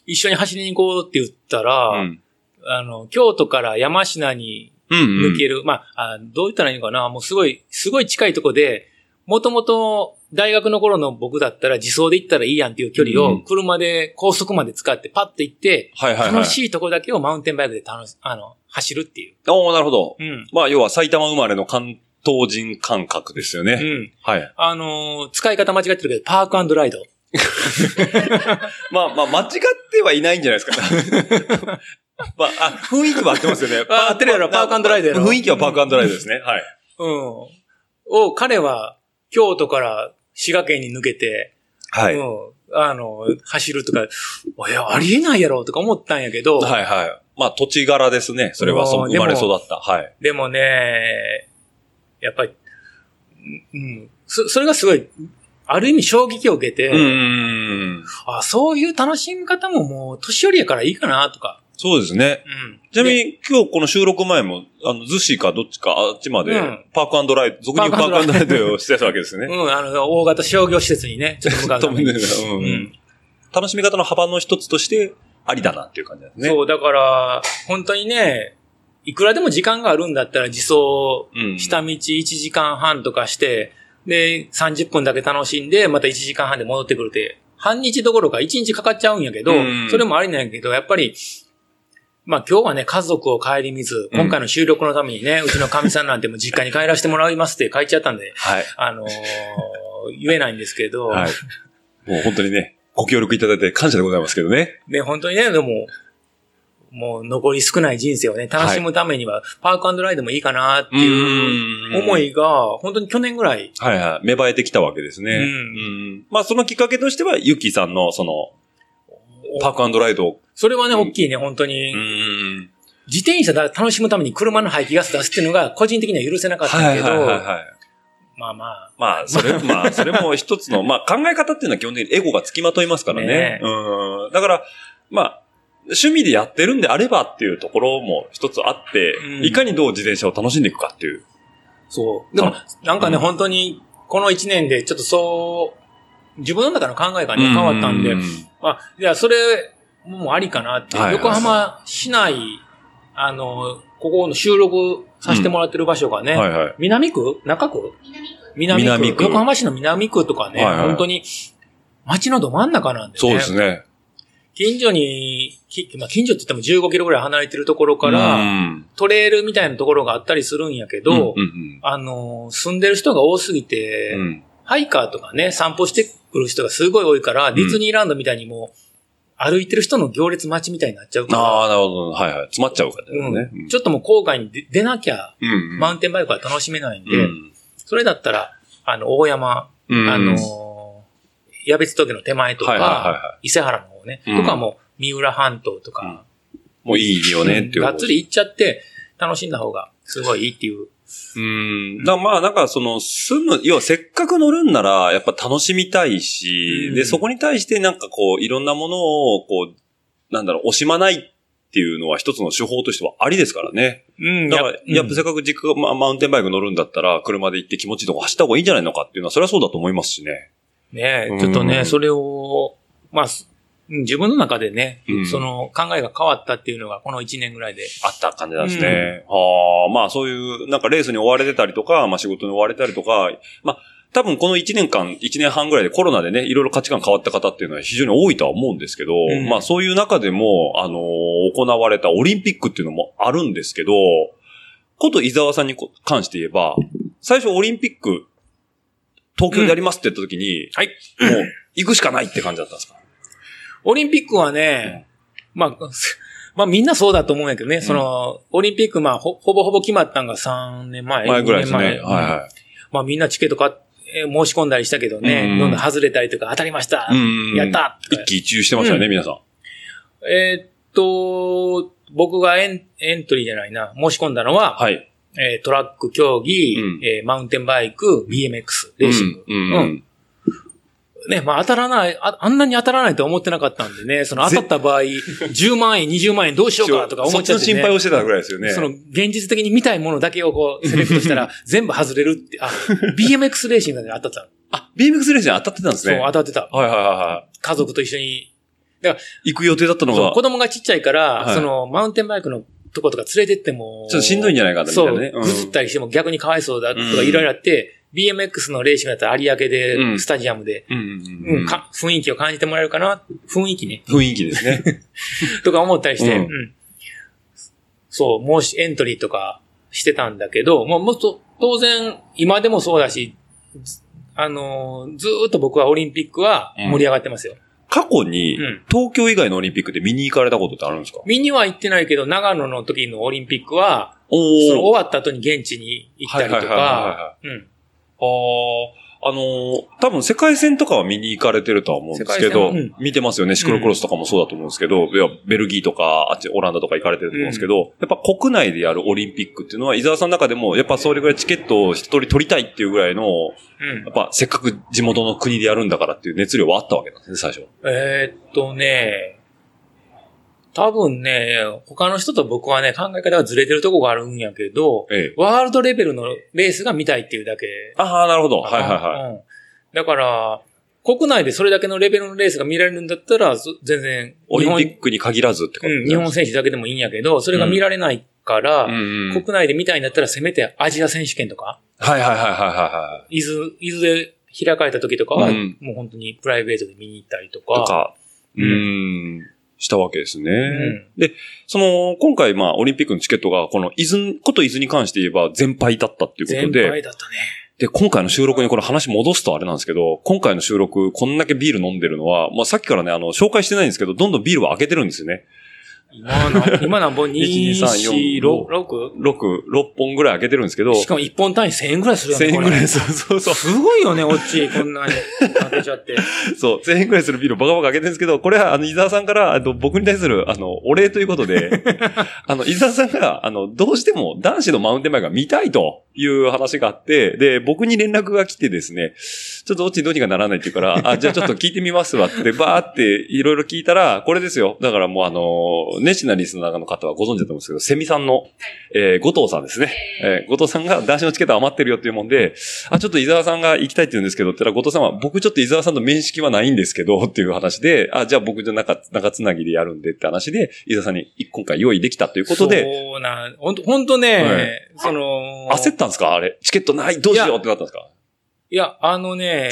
一緒に走りに行こうって言ったら、え。うん。あの、京都から山科にうんうん抜ける。まああ、どう言ったらいいのかなもうすごい、すごい近いとこで、もともと大学の頃の僕だったら自走で行ったらいいやんっていう距離をうん車で高速まで使ってパッと行って。楽しいとこだけをマウンテンバイクで楽し、あの、走るっていう。おおなるほど。うん。まあ、要は埼玉生まれの関東人感覚ですよね。うん。はい。あのー使い方間違ってるけど、パークライド。まあまあ、間違ってはいないんじゃないですか。まあ、あ、雰囲気は合ってますよね。あ合ってるやろパークアンドライドやろ雰囲気はパークアンドライドですね。はい。うん。を、彼は、京都から滋賀県に抜けて、はい。うん。あの、走るとか、いや、ありえないやろとか思ったんやけど、はいはい。まあ、土地柄ですね。それは、そうん生まれ育った。はい。でもね、やっぱり、うん、そそれがすごい、ある意味衝撃を受けて、うーん。あ、そういう楽しみ方ももう、年寄りやからいいかな、とか。そうですね。うん。ちなみに、今日この収録前も、あの、逗子かどっちかあっちまでうん、パークアンドライド、俗に言うパークアンドライドをしてたわけですね。うん、あの、大型商業施設にね、ちょっと向かうために。うんうん楽しみ方の幅の一つとして、ありだなっていう感じですね。そう、だから、本当にね、いくらでも時間があるんだったら自走、うん下道1時間半とかして、で、30分だけ楽しんで、また1時間半で戻ってくるって、半日どころか1日かかっちゃうんやけど、うんそれもありなんやけど、やっぱり、まあ今日はね、家族を顧みず、今回の収録のためにね、うちの神さんなんてもう実家に帰らせてもらいますって書いちゃったんで、はい。あのー言えないんですけど、はい。もう本当にね、ご協力いただいて感謝でございますけどね。ね、本当にね、でも、もう残り少ない人生をね、楽しむためには、パークアンドライドもいいかなっていう思いが、本当に去年ぐらい、はいはい。芽生えてきたわけですね。うんうんまあそのきっかけとしては、ユッキーさんのその、パークアンドライドを。それはね、うん大きいね、本当に。ん。自転車だ楽しむために車の排気ガス出すっていうのが個人的には許せなかったけど、はいはいはいはい。まあまあ、まあ、それ、まあ、それも一つの、まあ、考え方っていうのは基本的にエゴがつきまといますからね。ねうん。だから、まあ、趣味でやってるんであればっていうところも一つあって、うんいかにどう自転車を楽しんでいくかっていう。そう。でも、なんかね、うん本当に、この一年でちょっとそう、自分の中の考えがね、変わったんで、うあ、いや、それ、もうありかなって。はいはい横浜市内、あの、ここの収録させてもらってる場所がね、はいはい。南区？中区？南区。南区横浜市の南区とかね、はいはい本当に、街のど真ん中なんでね。そうですね。近所に、きまあ、近所って言っても15キロぐらい離れてるところから、うんトレイルみたいなところがあったりするんやけど、うんうんあの、住んでる人が多すぎて、うんうんハイカーとかね、散歩してくる人がすごい多いから、ディズニーランドみたいにもう、歩いてる人の行列待ちみたいになっちゃうから、ああ、なるほど。はいはい。詰まっちゃうからうん。ね。ちょっともう郊外に出出なきゃ、うんうん。マウンテンバイクは楽しめないんで、うん。それだったら、あの、大山、うんあの、矢別峠の手前とか、はいはいはいは伊勢原の方ね、うん。とかも、三浦半島とか、もういいよねっていう。がっつり行っちゃって、楽しんだ方がすごいいいっていう。うん。だまあなんかその住む、要はせっかく乗るんならやっぱ楽しみたいし、うんで、そこに対してなんかこういろんなものをこう、なんだろう、惜しまないっていうのは一つの手法としてはありですからね。うんだから、やっぱせっかかく実家が、まあ、マウンテンバイク乗るんだったら、車で行って気持ちいいとこ走った方がいいんじゃないのかっていうのは、それはそうだと思いますしね。ねうんちょっとね、それを、まあ、自分の中でね、うんその考えが変わったっていうのがこの1年ぐらいで。あった感じなんですね。はあ、まあそういう、なんかレースに追われてたりとか、まあ仕事に追われたりとか、まあ多分この1年間、1年半ぐらいでコロナでね、いろいろ価値観変わった方っていうのは非常に多いとは思うんですけど、うんまあそういう中でも、あのー行われたオリンピックっていうのもあるんですけど、こと伊沢さんにこ関して言えば、最初オリンピック、東京でやりますって言った時に、はい。もう行くしかないって感じだったんですか？オリンピックはね、まあ、す まあみんなそうだと思うんやけどね、その、オリンピックまあほほぼほぼ決まったんが3年前。前ぐらいですね。2はいはまあみんなチケット買っえー申し込んだりしたけどね、うんどんどん外れたりとか当たりました。やった一喜一憂してましたよね、皆さん。えーっと、僕がエンエントリーじゃないな、申し込んだのは、はい。えートラック競技、うんえーマウンテンバイク、BMX、レーシング。うん。うんうんね、まあ当たらないあ、あんなに当たらないと思ってなかったんでね、その当たった場合、10万円、20万円どうしようかとか思っちゃって、ね。そっちの心配をしてたぐらいですよね。その現実的に見たいものだけをこう、セレクトしたら全部外れるって、あ、BMX レーシングで当たったの。あ、BMX レースに当たってたんですそう、ね。当たってた。はいはいはいは家族と一緒に。い。行く予定だったのが、そう子供がちっちゃいから、はいその、マウンテンバイクのとことか連れてっても、ちょっとしんどいんじゃないかなみたいそう、なねうんぐずったりしても逆にかわいそうだとかうんいろいろあって、BMX のレーシングだったら有明うで、ん。スタジアムで、うんうんうんうん。か雰囲気を感じてもらえるかな、雰囲気ね、雰囲気ですね。とか思ったりして、うん。うん。そう、もしエントリーとかしてたんだけど、もうもっと、当然、今でもそうだし、ずあのーずーっと僕はオリンピックは盛り上がってますよ。過去にうん、東京以外のオリンピックで見に行かれたことってあるんですか？見には行ってないけど、長野の時のオリンピックは、おそのー。終わった後に現地に行ったりとはいはいはいはいはか、うん。あーあのー多分世界戦とかは見に行かれてるとは思うんですけど、世界戦見てますよね。シクロクロスとかもそうだと思うんですけど、いや、ベルギーとか、あっち、オランダとか行かれてると思うんですけど、やっぱ国内でやるオリンピックっていうのは、伊沢さんの中でも、やっぱそれぐらいチケットを一人取りたいっていうぐらいの、うん。やっぱせっかく地元の国でやるんだからっていう熱量はあったわけなんですね、最初。えーっとね、多分ね、他の人と僕はね、考え方がずれてるとこがあるんやけど、ええ。ワールドレベルのレースが見たいっていうだけ。ああ、なるほど。はいはいはい。い。うん。だから、国内でそれだけのレベルのレースが見られるんだったら、そ全然、オリンピックに限らずってことうん、日本選手だけでもいいんやけど、それが見られないから、うんうん。国内で見たいんだったら、せめてアジア選手権とか、はいはいはいはいは伊豆、伊豆で開かれた時とかは、うんもう本当にプライベートで見に行ったりとい。とか、か、ううんん、したわけですね。んで、その、今回まあ、オリンピックのチケットが、この伊豆、こと伊豆に関して言えば全敗だったっていう全ことで、敗だったね。で、今回の収録にこれ話戻すとあれなんですけど、今回の収録、こんだけビール飲んでるのは、まあさっきからね、あの、紹介してないんですけど、どんどんビールを開けてるんですよね。今な、今なんぼ2、1 2 3 4 4、6? 6、6本ぐらい開けてるんですけど、しかも1本単位1000円ぐらいするよね。1000円ぐらい、そうそうそう。すごいよね、オッチー、こんなに開けちゃって。そう、1000円くらいするビールをバカバカ開けてるんですけど、これは、あの、伊沢さんから、あの、僕に対する、あの、お礼ということで、あの、伊沢さんが、あの、どうしても男子のマウンテンバイクが見たいという話があって、で、僕に連絡が来てですね、ちょっとオッチーどうにかならないって言うから、あ、じゃあちょっと聞いてみますわって、バーっていろいろ聞いたら、これですよ。だからもうあの、熱心なリスナーの方はご存知だと思うんですけど、セミさんの、えー、後藤さんですね。えー、後藤さんが男子のチケット余ってるよっていうもんで、あ、ちょっと伊沢さんが行きたいって言うんですけど、って言ったら後藤さんは、僕ちょっと伊沢さんと面識はないんですけど、っていう話で、あ、じゃあ僕じゃ中、中つなぎでやるんでって話で、伊沢さんに今回用意できたということで、そうなん、ほんと、ほんとね、はい。その、焦った？んですか？あれ。チケットない？どうしようってなったんですか？いや、あのね、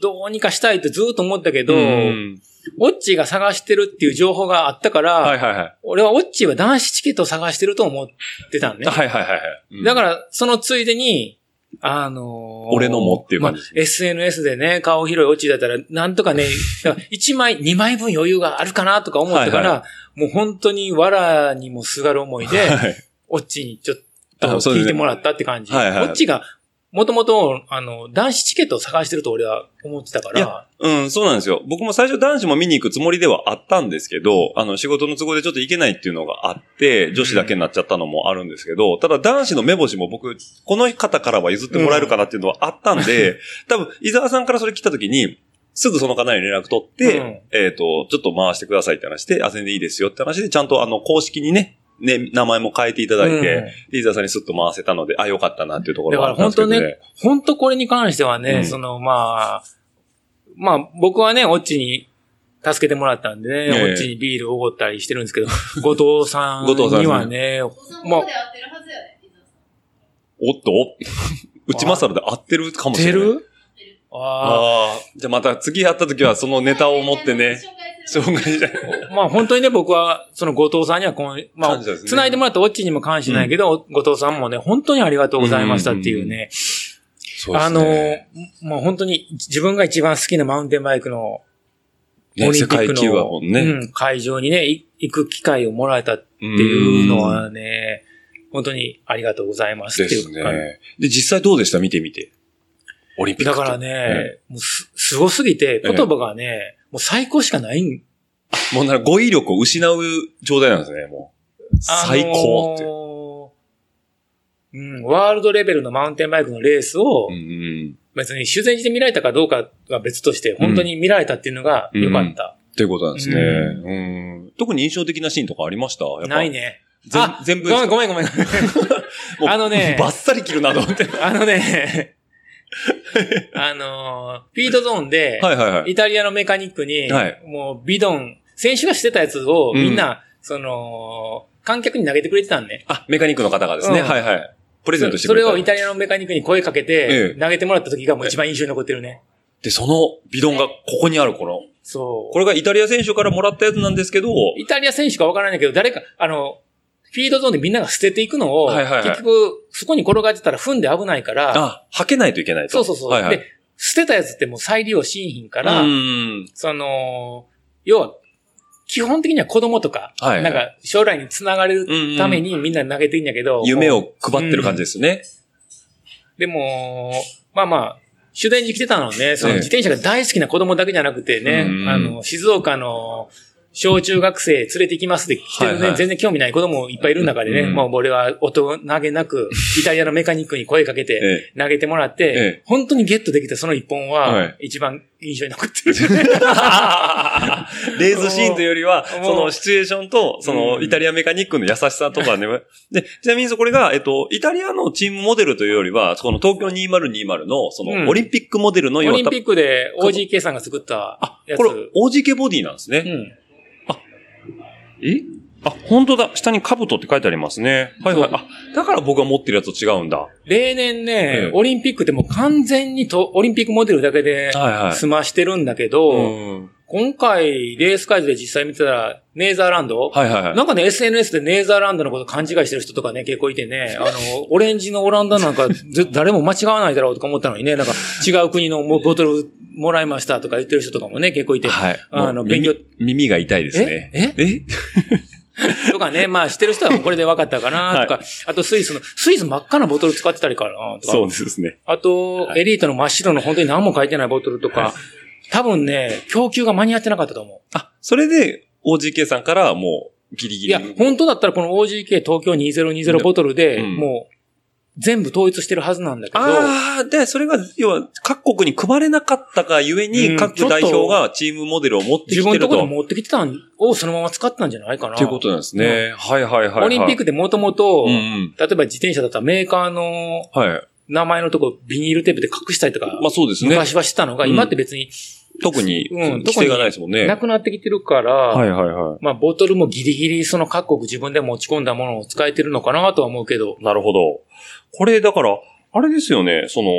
どうにかしたいってずっと思ったけど、うんオッチーが探してるっていう情報があったから、はいはいはい。俺はオッチーは男子チケットを探してると思ってたんね。はいはいはいはい。うんだから、そのついでに、あのー俺のもっていう感じねまあ SNS でね、顔広いオッチーだったら、なんとかね、だから1枚、2枚分余裕があるかなとか思ったから、はもう本当に藁にもすがる思いで、はいオッチーにちょっとあそうですね。聞いてもらったって感じ。はいはい。オッチーが、もともと、あの、男子チケットを探してると俺は思ってたかいやら、うん、そうなんですよ。僕も最初男子も見に行くつもりではあったんですけど、あの、仕事の都合でちょっと行けないっていうのがあって、女子だけになっちゃったのもあるんですけど、ただ男子の目星も僕、この方からは譲ってもらえるかなっていうのはあったんで、多分、伊沢さんからそれ来た時に、すぐその方に連絡取って、うん。えっ、と、ちょっと回してくださいって話で、あ、全然いいですよって話で、ちゃんとあの、公式にね、ね、名前も変えていただいて、うんで伊沢さんにスッと回せたので、あ、よかったなっていうところだからはあったんですけどね。本当ね、本当これに関してはね、うんそのまあ、まあ僕はね、オッチに助けてもらったんでね、ええオッチにビールおごったりしてるんですけど、後藤さん後藤さんにはね、お子さんここで合ってるはずやで、伊沢さん。おっと？内まさらで合ってるかもし出れない。る？あああ。じゃあまた次会った時はそのネタを持ってね、紹介する。紹介したい。あ、まあ本当にね、僕は、その後藤さんにはこう、まあ感謝です、ね繋いでもらったオッチにも感謝ないけど、後藤さんもね、本当にありがとうございましたっていうね、そうあの、もう本当に自分が一番好きなマウンテンバイクのね、世界級はもんね。うん、会場にね、い行く機会をもらえたっていうのはね、本当にありがとうございますってですいうか、ね。で、実際どうでした？見てみて。オリンピック。だからね、もうす、すごすぎて、言葉がね、もう最高しかないん。もうなんか語彙力を失う状態なんですね、もう。最高って。あのーうん、ワールドレベルのマウンテンバイクのレースをうん、うん。別に修善寺で見られたかどうかは別として、本当に見られたっていうのが良かった。ということなんですね。ううん。特に印象的なシーンとかありました？やっぱない。ね。全部ごめんごめんごめん。あのねバッサリ切るなと思って。あのね、あのー、フィードゾーンで、はいはいはい。イタリアのメカニックに、はいもうビドン、選手がしてたやつをうんみんな、その、観客に投げてくれてたんね。あ、メカニックの方がですね。うんはいはい。プレゼントしてそくれた。れをイタリアのメカニックに声かけえてえ、投げてもらった時がもう一番印象に残ってるね。で、そのビドンがここにあるこの、そう。これがイタリア選手からもらったやつなんですけど、イタリア選手かわからないけど、誰か、あの、フィードゾーンでみんなが捨てていくのを、はいはいはい結局、そこに転がってたら踏んで危ないから、あ、履けないといけないと。そうそうそう。はいはい。で、捨てたやつってもう再利用しんひんから、うん。その、要は、基本的には子供とか、はいはいなんか将来につながれるためにみんな投げていいんだけど、夢を配ってる感じですね。でも、まあまあ、主電に来てたのはね、そのええ自転車が大好きな子供だけじゃなくてね、うんあの、静岡の小中学生連れて行きますで来てるね、はいはい全然興味ない子供もいっぱいいる中でね、うんもう俺は大人げなく、イタリアのメカニックに声かけて、ええ。投げてもらって、ええ本当にゲットできたその一本は、はい一番印象に残ってる。レーズシーンというよりは、そのシチュエーションと、そのうんイタリアメカニックの優しさとかね。で、ちなみにこれが、えっと、イタリアのチームモデルというよりは、この東京2020の、そうんのオリンピックモデルのオような、リンピックで OGK さんが作ったやつ。これ OGK ボディなんですね。うん。え？あ、本当だ。下にカブトって書いてありますね。はいはい。あ、だから僕が持ってるやつと違うんだ。は例年ね、ええオリンピックってもう完全にとオリンピックモデルだけでいは済ましてるんだけど、うん。今回レース会場で実際見てたら、ネーザーランド、はいはいはい。なんかね、SNS でネーザーランドのこと勘違いしてる人とかね、結構いてね、あの、オレンジのオランダなんか、ぜ誰も間違わないだろうとか思ったのにね、なんか違う国のボトルもらいましたとか言ってる人とかもね、結構いて、はい。あの勉強。耳が痛いですね。え？え？とかね、まあ知ってる人はこれで分かったかなとか、あとスイスの、スイス真っ赤なボトル使ってたりかなとか、そうですね。あと、エリートの真っ白の本当に何も書いてないボトルとか、多分ね、供給が間に合ってなかったと思う。あ、それで OGK さんからもうギリギリ。いや、本当だったらこの OGK 東京2020ボトルで、うんもう、全部統一してるはずなんだけど、ああ、で、それが、要は、各国に配れなかったがゆえうに、ん各代表がチームモデルを持ってき自分てると。のところに持ってきてたんをそのまま使ったんじゃないかな。ということなんですね。はいはいはいはい。オリンピックでもともと。例えば自転車だったらメーカーのはい。名前のとこビニールテープで隠したりとか、まあそうですね。昔はしてたのが、うん今って別に特に、うん規制がないですもんね。なくなってきてるから、はいはいはい。まあ、ボトルもギリギリその各国自分で持ち込んだものを使えてるのかなとは思うけど。なるほど。これ、だから、あれですよね、その、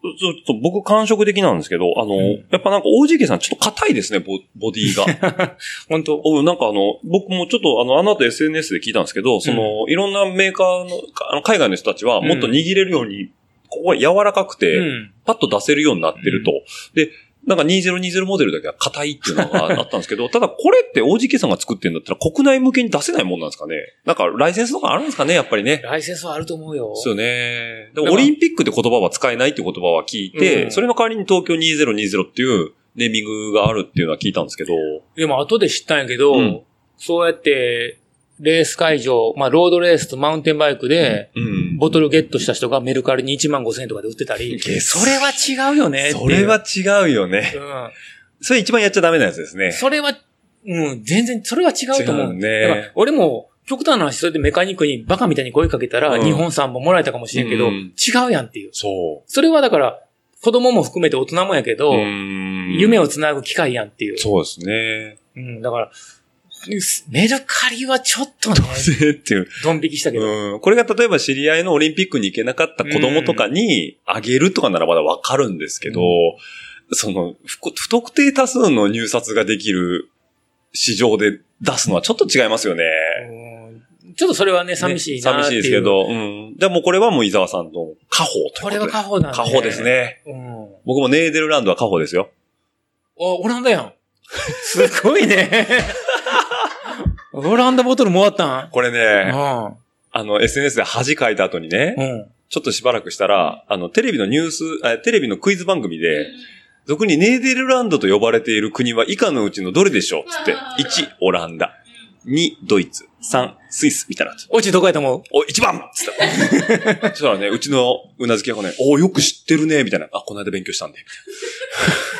ちょっと僕感触的なんですけど、あの、うんやっぱなんか OGK さんちょっと硬いですね、ボボディが。本当おなんかあの、僕もちょっとあの、あの後 SNS で聞いたんですけど、その、いろんなメーカーの、かあの海外の人たちはもっと握れるように、ここが柔らかくて、うん。パッと出せるようになってると。で、なんか2020モデルだけは硬いっていうのがあったんですけど、ただこれって OGK さんが作ってるんだったら国内向けに出せないもんなんですかねなんかライセンスとかあるんですかねやっぱりね。ライセンスはあると思うよ。そうよね。でオリンピックって言葉は使えないって言葉は聞いて、うんそれの代わりに東京2020っていうネーミングがあるっていうのは聞いたんですけど、でも後で知ったんやけど、うんそうやって、レース会場、まあ、ロードレースとマウンテンバイクで、うん。ボトルゲットした人がメルカリに1万5千円とかで売ってたり、それは違うよね。それは違うよね。うん。それ一番やっちゃダメなやつですね。それは、うん、全然、それは違うと思う。違うね俺も、極端な話、それでメカニックにバカみたいに声かけたら、うん日本3本もらえたかもしれんけど、うん違うやんっていう。そそれはだから、子供も含めて大人もやけど、夢をつなぐ機会やんっていう。そうですね。うん、だから、メルカリはちょっとね、っていう。ドン引きしたけど。うん。これが例えば知り合いのオリンピックに行けなかった子供とかにあげるとかならまだわかるんですけど、その不こ不特定多数の入札ができる市場で出すのはちょっと違いますよね。うんちょっとそれはね、寂しいなねっていう。寂しいですけ。ど、うん。でもこれはもう伊沢さんの家宝というこれは家宝だね。家宝です。ね。うん。僕もネーデルランドは家宝ですよ。お、オランダやん。すごいね。オランダボトルもらったん？これね、うあの SNS で恥書いた後にね、ん。うん。ちょっとしばらくしたら、あの、テレビのニュース、あテレビのクイズ番組で、俗にネーデルランドと呼ばれている国は以下のうちのどれでしょう？つって、1、オランダ。2、ドイツ。3、スイス。みたいな。おちどこやと思う？お、1番つった。そしたらね、うちのうなずきがね、およく知ってるね、みたいな。あ、この間勉強したんで。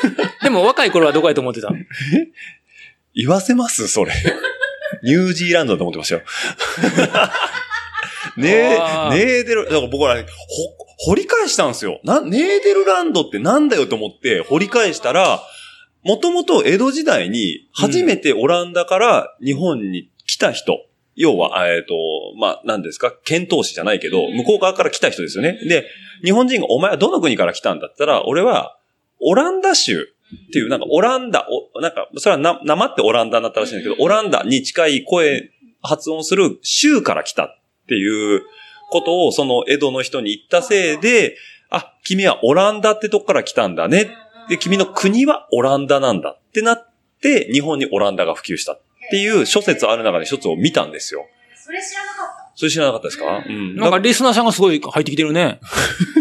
みたいな でも若い頃はどこやと思ってた？言わせます？それ。ニュージーランドだと思ってましたよ。ねあーえ、ネーデル、だから僕らね、ほ、掘り返したんですよ。な、ネーデルランドってなんだよと思って掘り返したら、もともと江戸時代に初めてオランダから日本に来た人、要は、えっ、と、まあ、何ですか、遣唐使じゃないけど、向こう側から来た人ですよね。で、日本人がお前はどの国から来たんだったら、俺は、オランダ州っていう、なんかオランダ、おなんか、それはな、なまってオランダになったらしいんだけど、オランダに近い声、発音する州から来たっていうことを、その江戸の人に言ったせいで、あ、君はオランダってとこから来たんだね。で、君の国はオランダなんだってなって、日本にオランダが普及したっていう諸説ある中で一つを見たんですよ。それ知らなかった。それ知らなかったですか？うん。なんかリスナーさんがすごい入ってきてるね。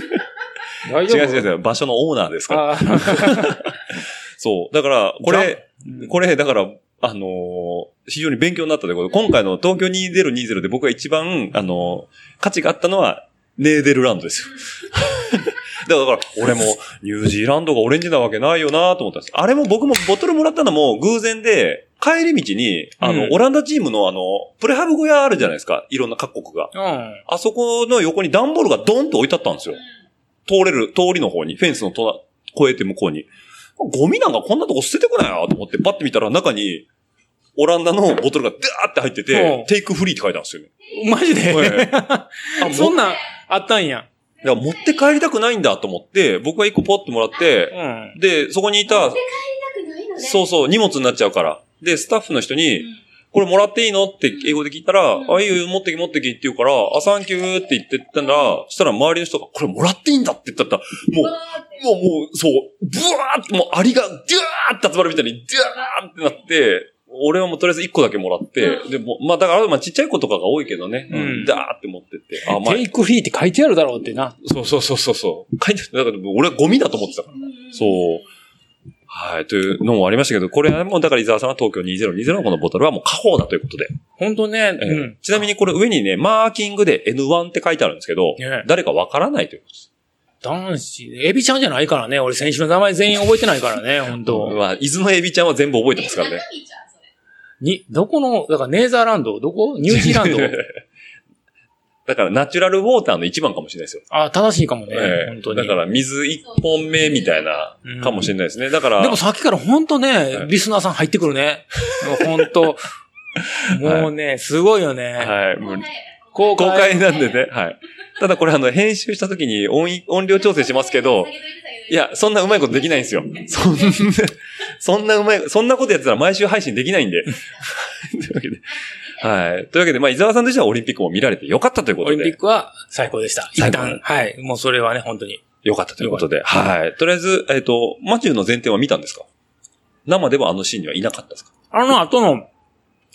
大違う違う違う、場所のオーナーですから。そう。だから、これ、これ、だから、あのー非常に勉強になったということで、今回の東京2020で僕が一番、あのー価値があったのは、ネーデルランドですよ。だから、だから俺も、ニュージーランドがオレンジなわけないよなと思ったんです。あれも僕もボトルもらったのも偶然で、帰り道に、あの、うんオランダチームのあの、プレハブ小屋あるじゃないですか。いろんな各国が。うん。あそこの横に段ボールがドンと置いてあったんですよ。通れる、通りの方に、フェンスのと越えて向こうに。ゴミなんかこんなとこ捨ててこないなと思って、パッて見たら中に、オランダのボトルがダーって入ってうてん、テイクフリーって書いてあるんですよね。マジで、はい あ、もそんなんあったんや。いや持って帰りたくないんだと思って、僕は一個ポッてもらって、うん。で、そこにいた、持って帰りたくないのね。そうそう、荷物になっちゃうから。で、スタッフの人に、これもらっていいの？って英語で聞いたら、うんあ、いいよ、持ってき持ってきって言うから、あ、サンキューって言ってったら、そしたら周りの人が、これもらっていいんだって言ったら、もう、もう、もう、そう、ブワーって、もう、アリが、ドゥワーって集まるみたいに、ドゥワーってなって、俺はもうとりあえず1個だけもらって、うんでも、まあだから、まあちっちゃい子とかが多いけどね、うんダーって持ってって、あ、まあテ、イクフリーって書いてあるだろうってな。そうそうそうそうそう。書いてだから俺はゴミだと思ってたから。そう。はい、というのもありましたけど、これはもうだから伊沢さんは東京2020のこのボトルはもう過方だということで。ほんとね。ええうん。ちなみにこれ上にね、マーキングで N1 って書いてあるんですけど、ね誰かわからないということです。男子、エビちゃんじゃないからね。俺選手の名前全員覚えてないからね、ほんと。まあ、伊豆のエビちゃんは全部覚えてますからね。に、どこの、だからネーザーランドどこ？ニュージーランド だからナチュラルウォーターの一番かもしれないですよ。あ、正しいかもね。ええ本当に。だから水一本目みたいなうん、かもしれないですね。だから、でもさっきからほんとね、はいリスナーさん入ってくるね。もうほんと。もうね、すごいよね。はい、もう公公開なんでね、はい。ただこれあの、編集した時に音い音量調整しますけど、いや、そんなうまいことできないんですよ。そんな、そんなうまい、そんなことやってたら毎週配信できないんで。というわけで。はい。というわけで、まあ、伊沢さんとしてはオリンピックも見られてよかったということでオリンピッ。クは最高でした。一旦。はい。もうそれはね、本当に。よかったということで。はい。とりあえず、えっ、と、マチューの前提は見たんですか？生ではあのシーンにはいなかったですか？あの後の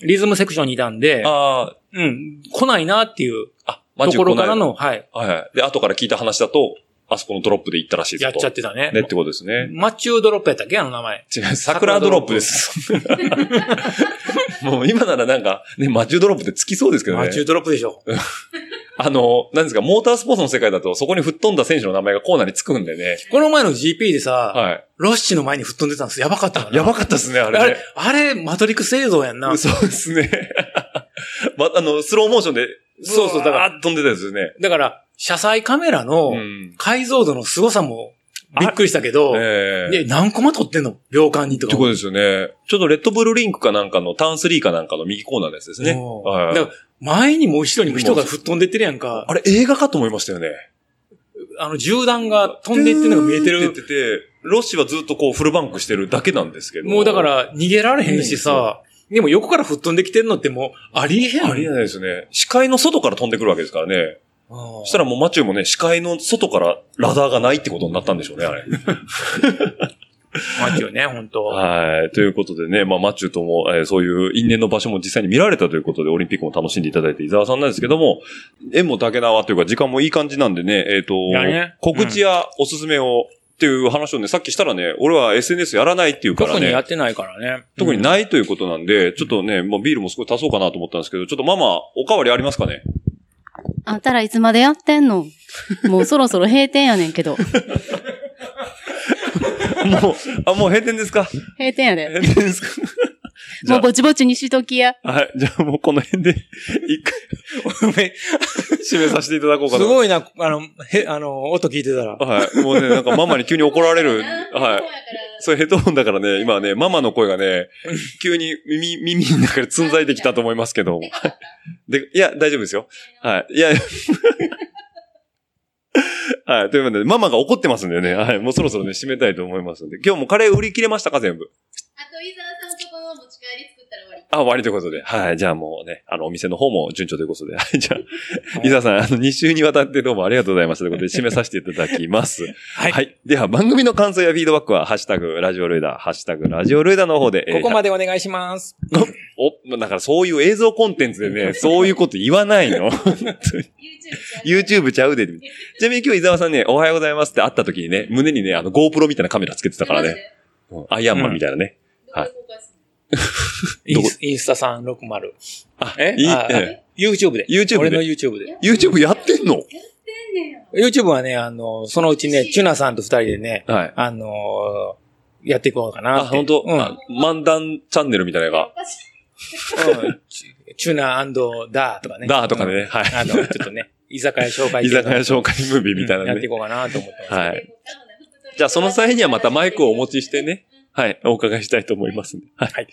リズムセクションにいたんで、あうん、来ないなっていうあ、あ、マとチュー来ないころからの、はい、はいはい。で、後から聞いた話だと、あそこのドロップで行ったらしいぞと。やっちゃってたね。ねってことですね。マチュードロップやったっけあの名前。違う、桜ドロップです。もう今ならなんか、ね、マチュードロップってつきそうですけどね。マチュードロップでしょ。あの、なんですか、モータースポーツの世界だとそこに吹っ飛んだ選手の名前がコーナーにつくんでね。この前の GP でさ、はい。ロッシの前に吹っ飛んでたんです。やばかったやばかったですね、あれねあれ。、あれ、マトリックス映像やんな。そうですね。ま、あの、スローモーションで、そうそうだから飛んでたですね。だから、車載カメラのうん。解像度の凄さもびっくりしたけど、ええで、何コマ撮ってんの？秒間にとか。ってことですよね。ちょっとレッドブルリンクかなんかのターン3かなんかの右コーナーのやつですね。うんはいだから前にも後ろにも人が吹っ飛んでってるやんか。あれ映画かと思いましたよね。あの、銃弾が飛んでいってるのが見えてるってて。て、ロッシはずっとこうフルバンクしてるだけなんですけど。もうだか、ら逃げられへんしさ、でも横から吹っ飛んできてんのってもうありえへん。ありえないですね。視界の外から飛んでくるわけですからね。そそしたらもうマチューもね、視界の外からラダーがないってことになったんでしょうね、あれ。マチューね、本当はい。ということでね、まあ、マチューとも、えーそういう因縁の場所も実際に見られたということで、オリンピックも楽しんでいただいて、伊沢さんなんですけども、縁も竹縄というか、時間もいい感じなんでね、えっ、と、やね告知やおすすめを、っていう話をね、さっきしたらね、俺は SNS やらないっていうからね。特にやってないからね。特にないということなんで、ちょっとね、もうビールもすごい足そうかなと思ったんですけど、ちょっとママ、おかわりありますかね？あんたらいつまでやってんの？もうそろそろ閉店やねんけど。もう、あ、もう閉店ですか？閉店やで。閉店ですか？もうぼちぼちにしときや。あ、はい、じゃあもうこの辺で、一回、締めさせていただこうかな。すごいな、あの、へ、あの、音聞いてたら。はい。もうね、なんかママに急に怒られる。はい。い。それヘッドホンだからね、今はね、ママの声がね、急に耳、耳の中でつんざいてきたと思いますけど。で、いや、大丈夫ですよ。はい。いや、はい。ということで、ママが怒ってますんでね、はい。もうそろそろね、締めたいと思いますんで。今日もカレー売り切れましたか、全部？あと、伊沢さんとこの持ち帰り作ったら終わり。あ、終わりということで。はい。じゃあもうね、あの、お店の方も順調ということで。はい。じゃあ、伊沢さん、あの、2週にわたってどうもありがとうございましたということで、締めさせていただきます。はい。はい。では、番組の感想やフィードバックは、ハッシュタグ、ラジオルエダ、ハッシュタグ、ラジオルエダの方で。えーここまでお願いします。お、だからそういう映像コンテンツでね、そういうこと言わないの。YouTube ちゃう YouTube ちゃうで。ちなみに今日伊沢さんね、おはようございますって会った時にね、胸にね、あの GoPro みたいなカメラつけてたからね。。うんアイアンマンみたいなね。マジでどこで公開する インスインスタ360。あえ？いい、あえ YouTube で。YouTube で？俺の YouTube で。の YouTube やってんの？やってんねん。YouTube はね、あの、そのうちね、チュナさんと二人でね、はい。あのーやっていこうかなあ、って。本当、うん。あ漫談チャンネルみたいなのが、おかしいうんチチュナダーとかね。ダーとかね、うんはい。あの、ちょっとね、居酒屋紹介居酒屋紹介ムービーみたいなね。うんやっていこうかなと思ってます。はい。じゃあその際にはまたマイクをお持ちしてね。はい。お伺いしたいと思いますんで。はい。はい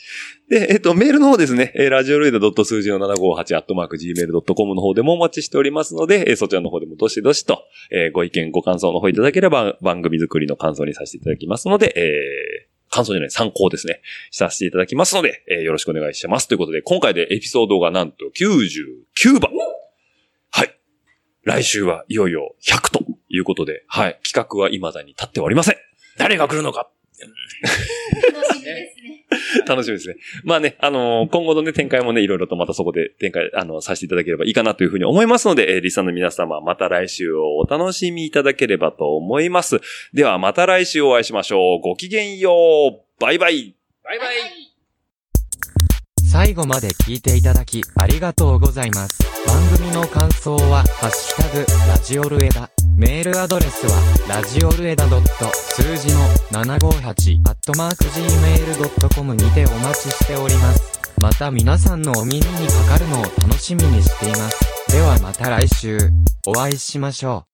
で、えっと、メールの方ですね。えーラジオルエダ数字の758アットマーク gmail.com の方でもお待ちしておりますので、えーそちらの方でもどしどしと、えーご意見、ご感想の方いただければ番組作りの感想にさせていただきますので、えー感想じゃない、参考ですね。させていただきますので、えーよろしくお願いします。ということで、今回でエピソードがなんと99番。はい。来週はいよいよ100ということで、はい。企画は未だに立ってはおりません。誰が来るのか。楽しみですね。楽しみですね。まあね、あのー今後のね、展開もね、いろいろとまたそこで展開、あの、させていただければいいかなというふうに思いますので、えーリスナーの皆様、また来週をお楽しみいただければと思います。では、また来週お会いしましょう。ごきげんよう。バイバイ。バイバイ。最後まで聞いていただきありがとうございます。番組の感想は、ハッシュタグ、ラジオルエダ。メールアドレスは、ラジオルエダ数字の758、アットマーク gmail.com にてお待ちしております。また皆さんのお耳にかかるのを楽しみにしています。ではまた来週、お会いしましょう。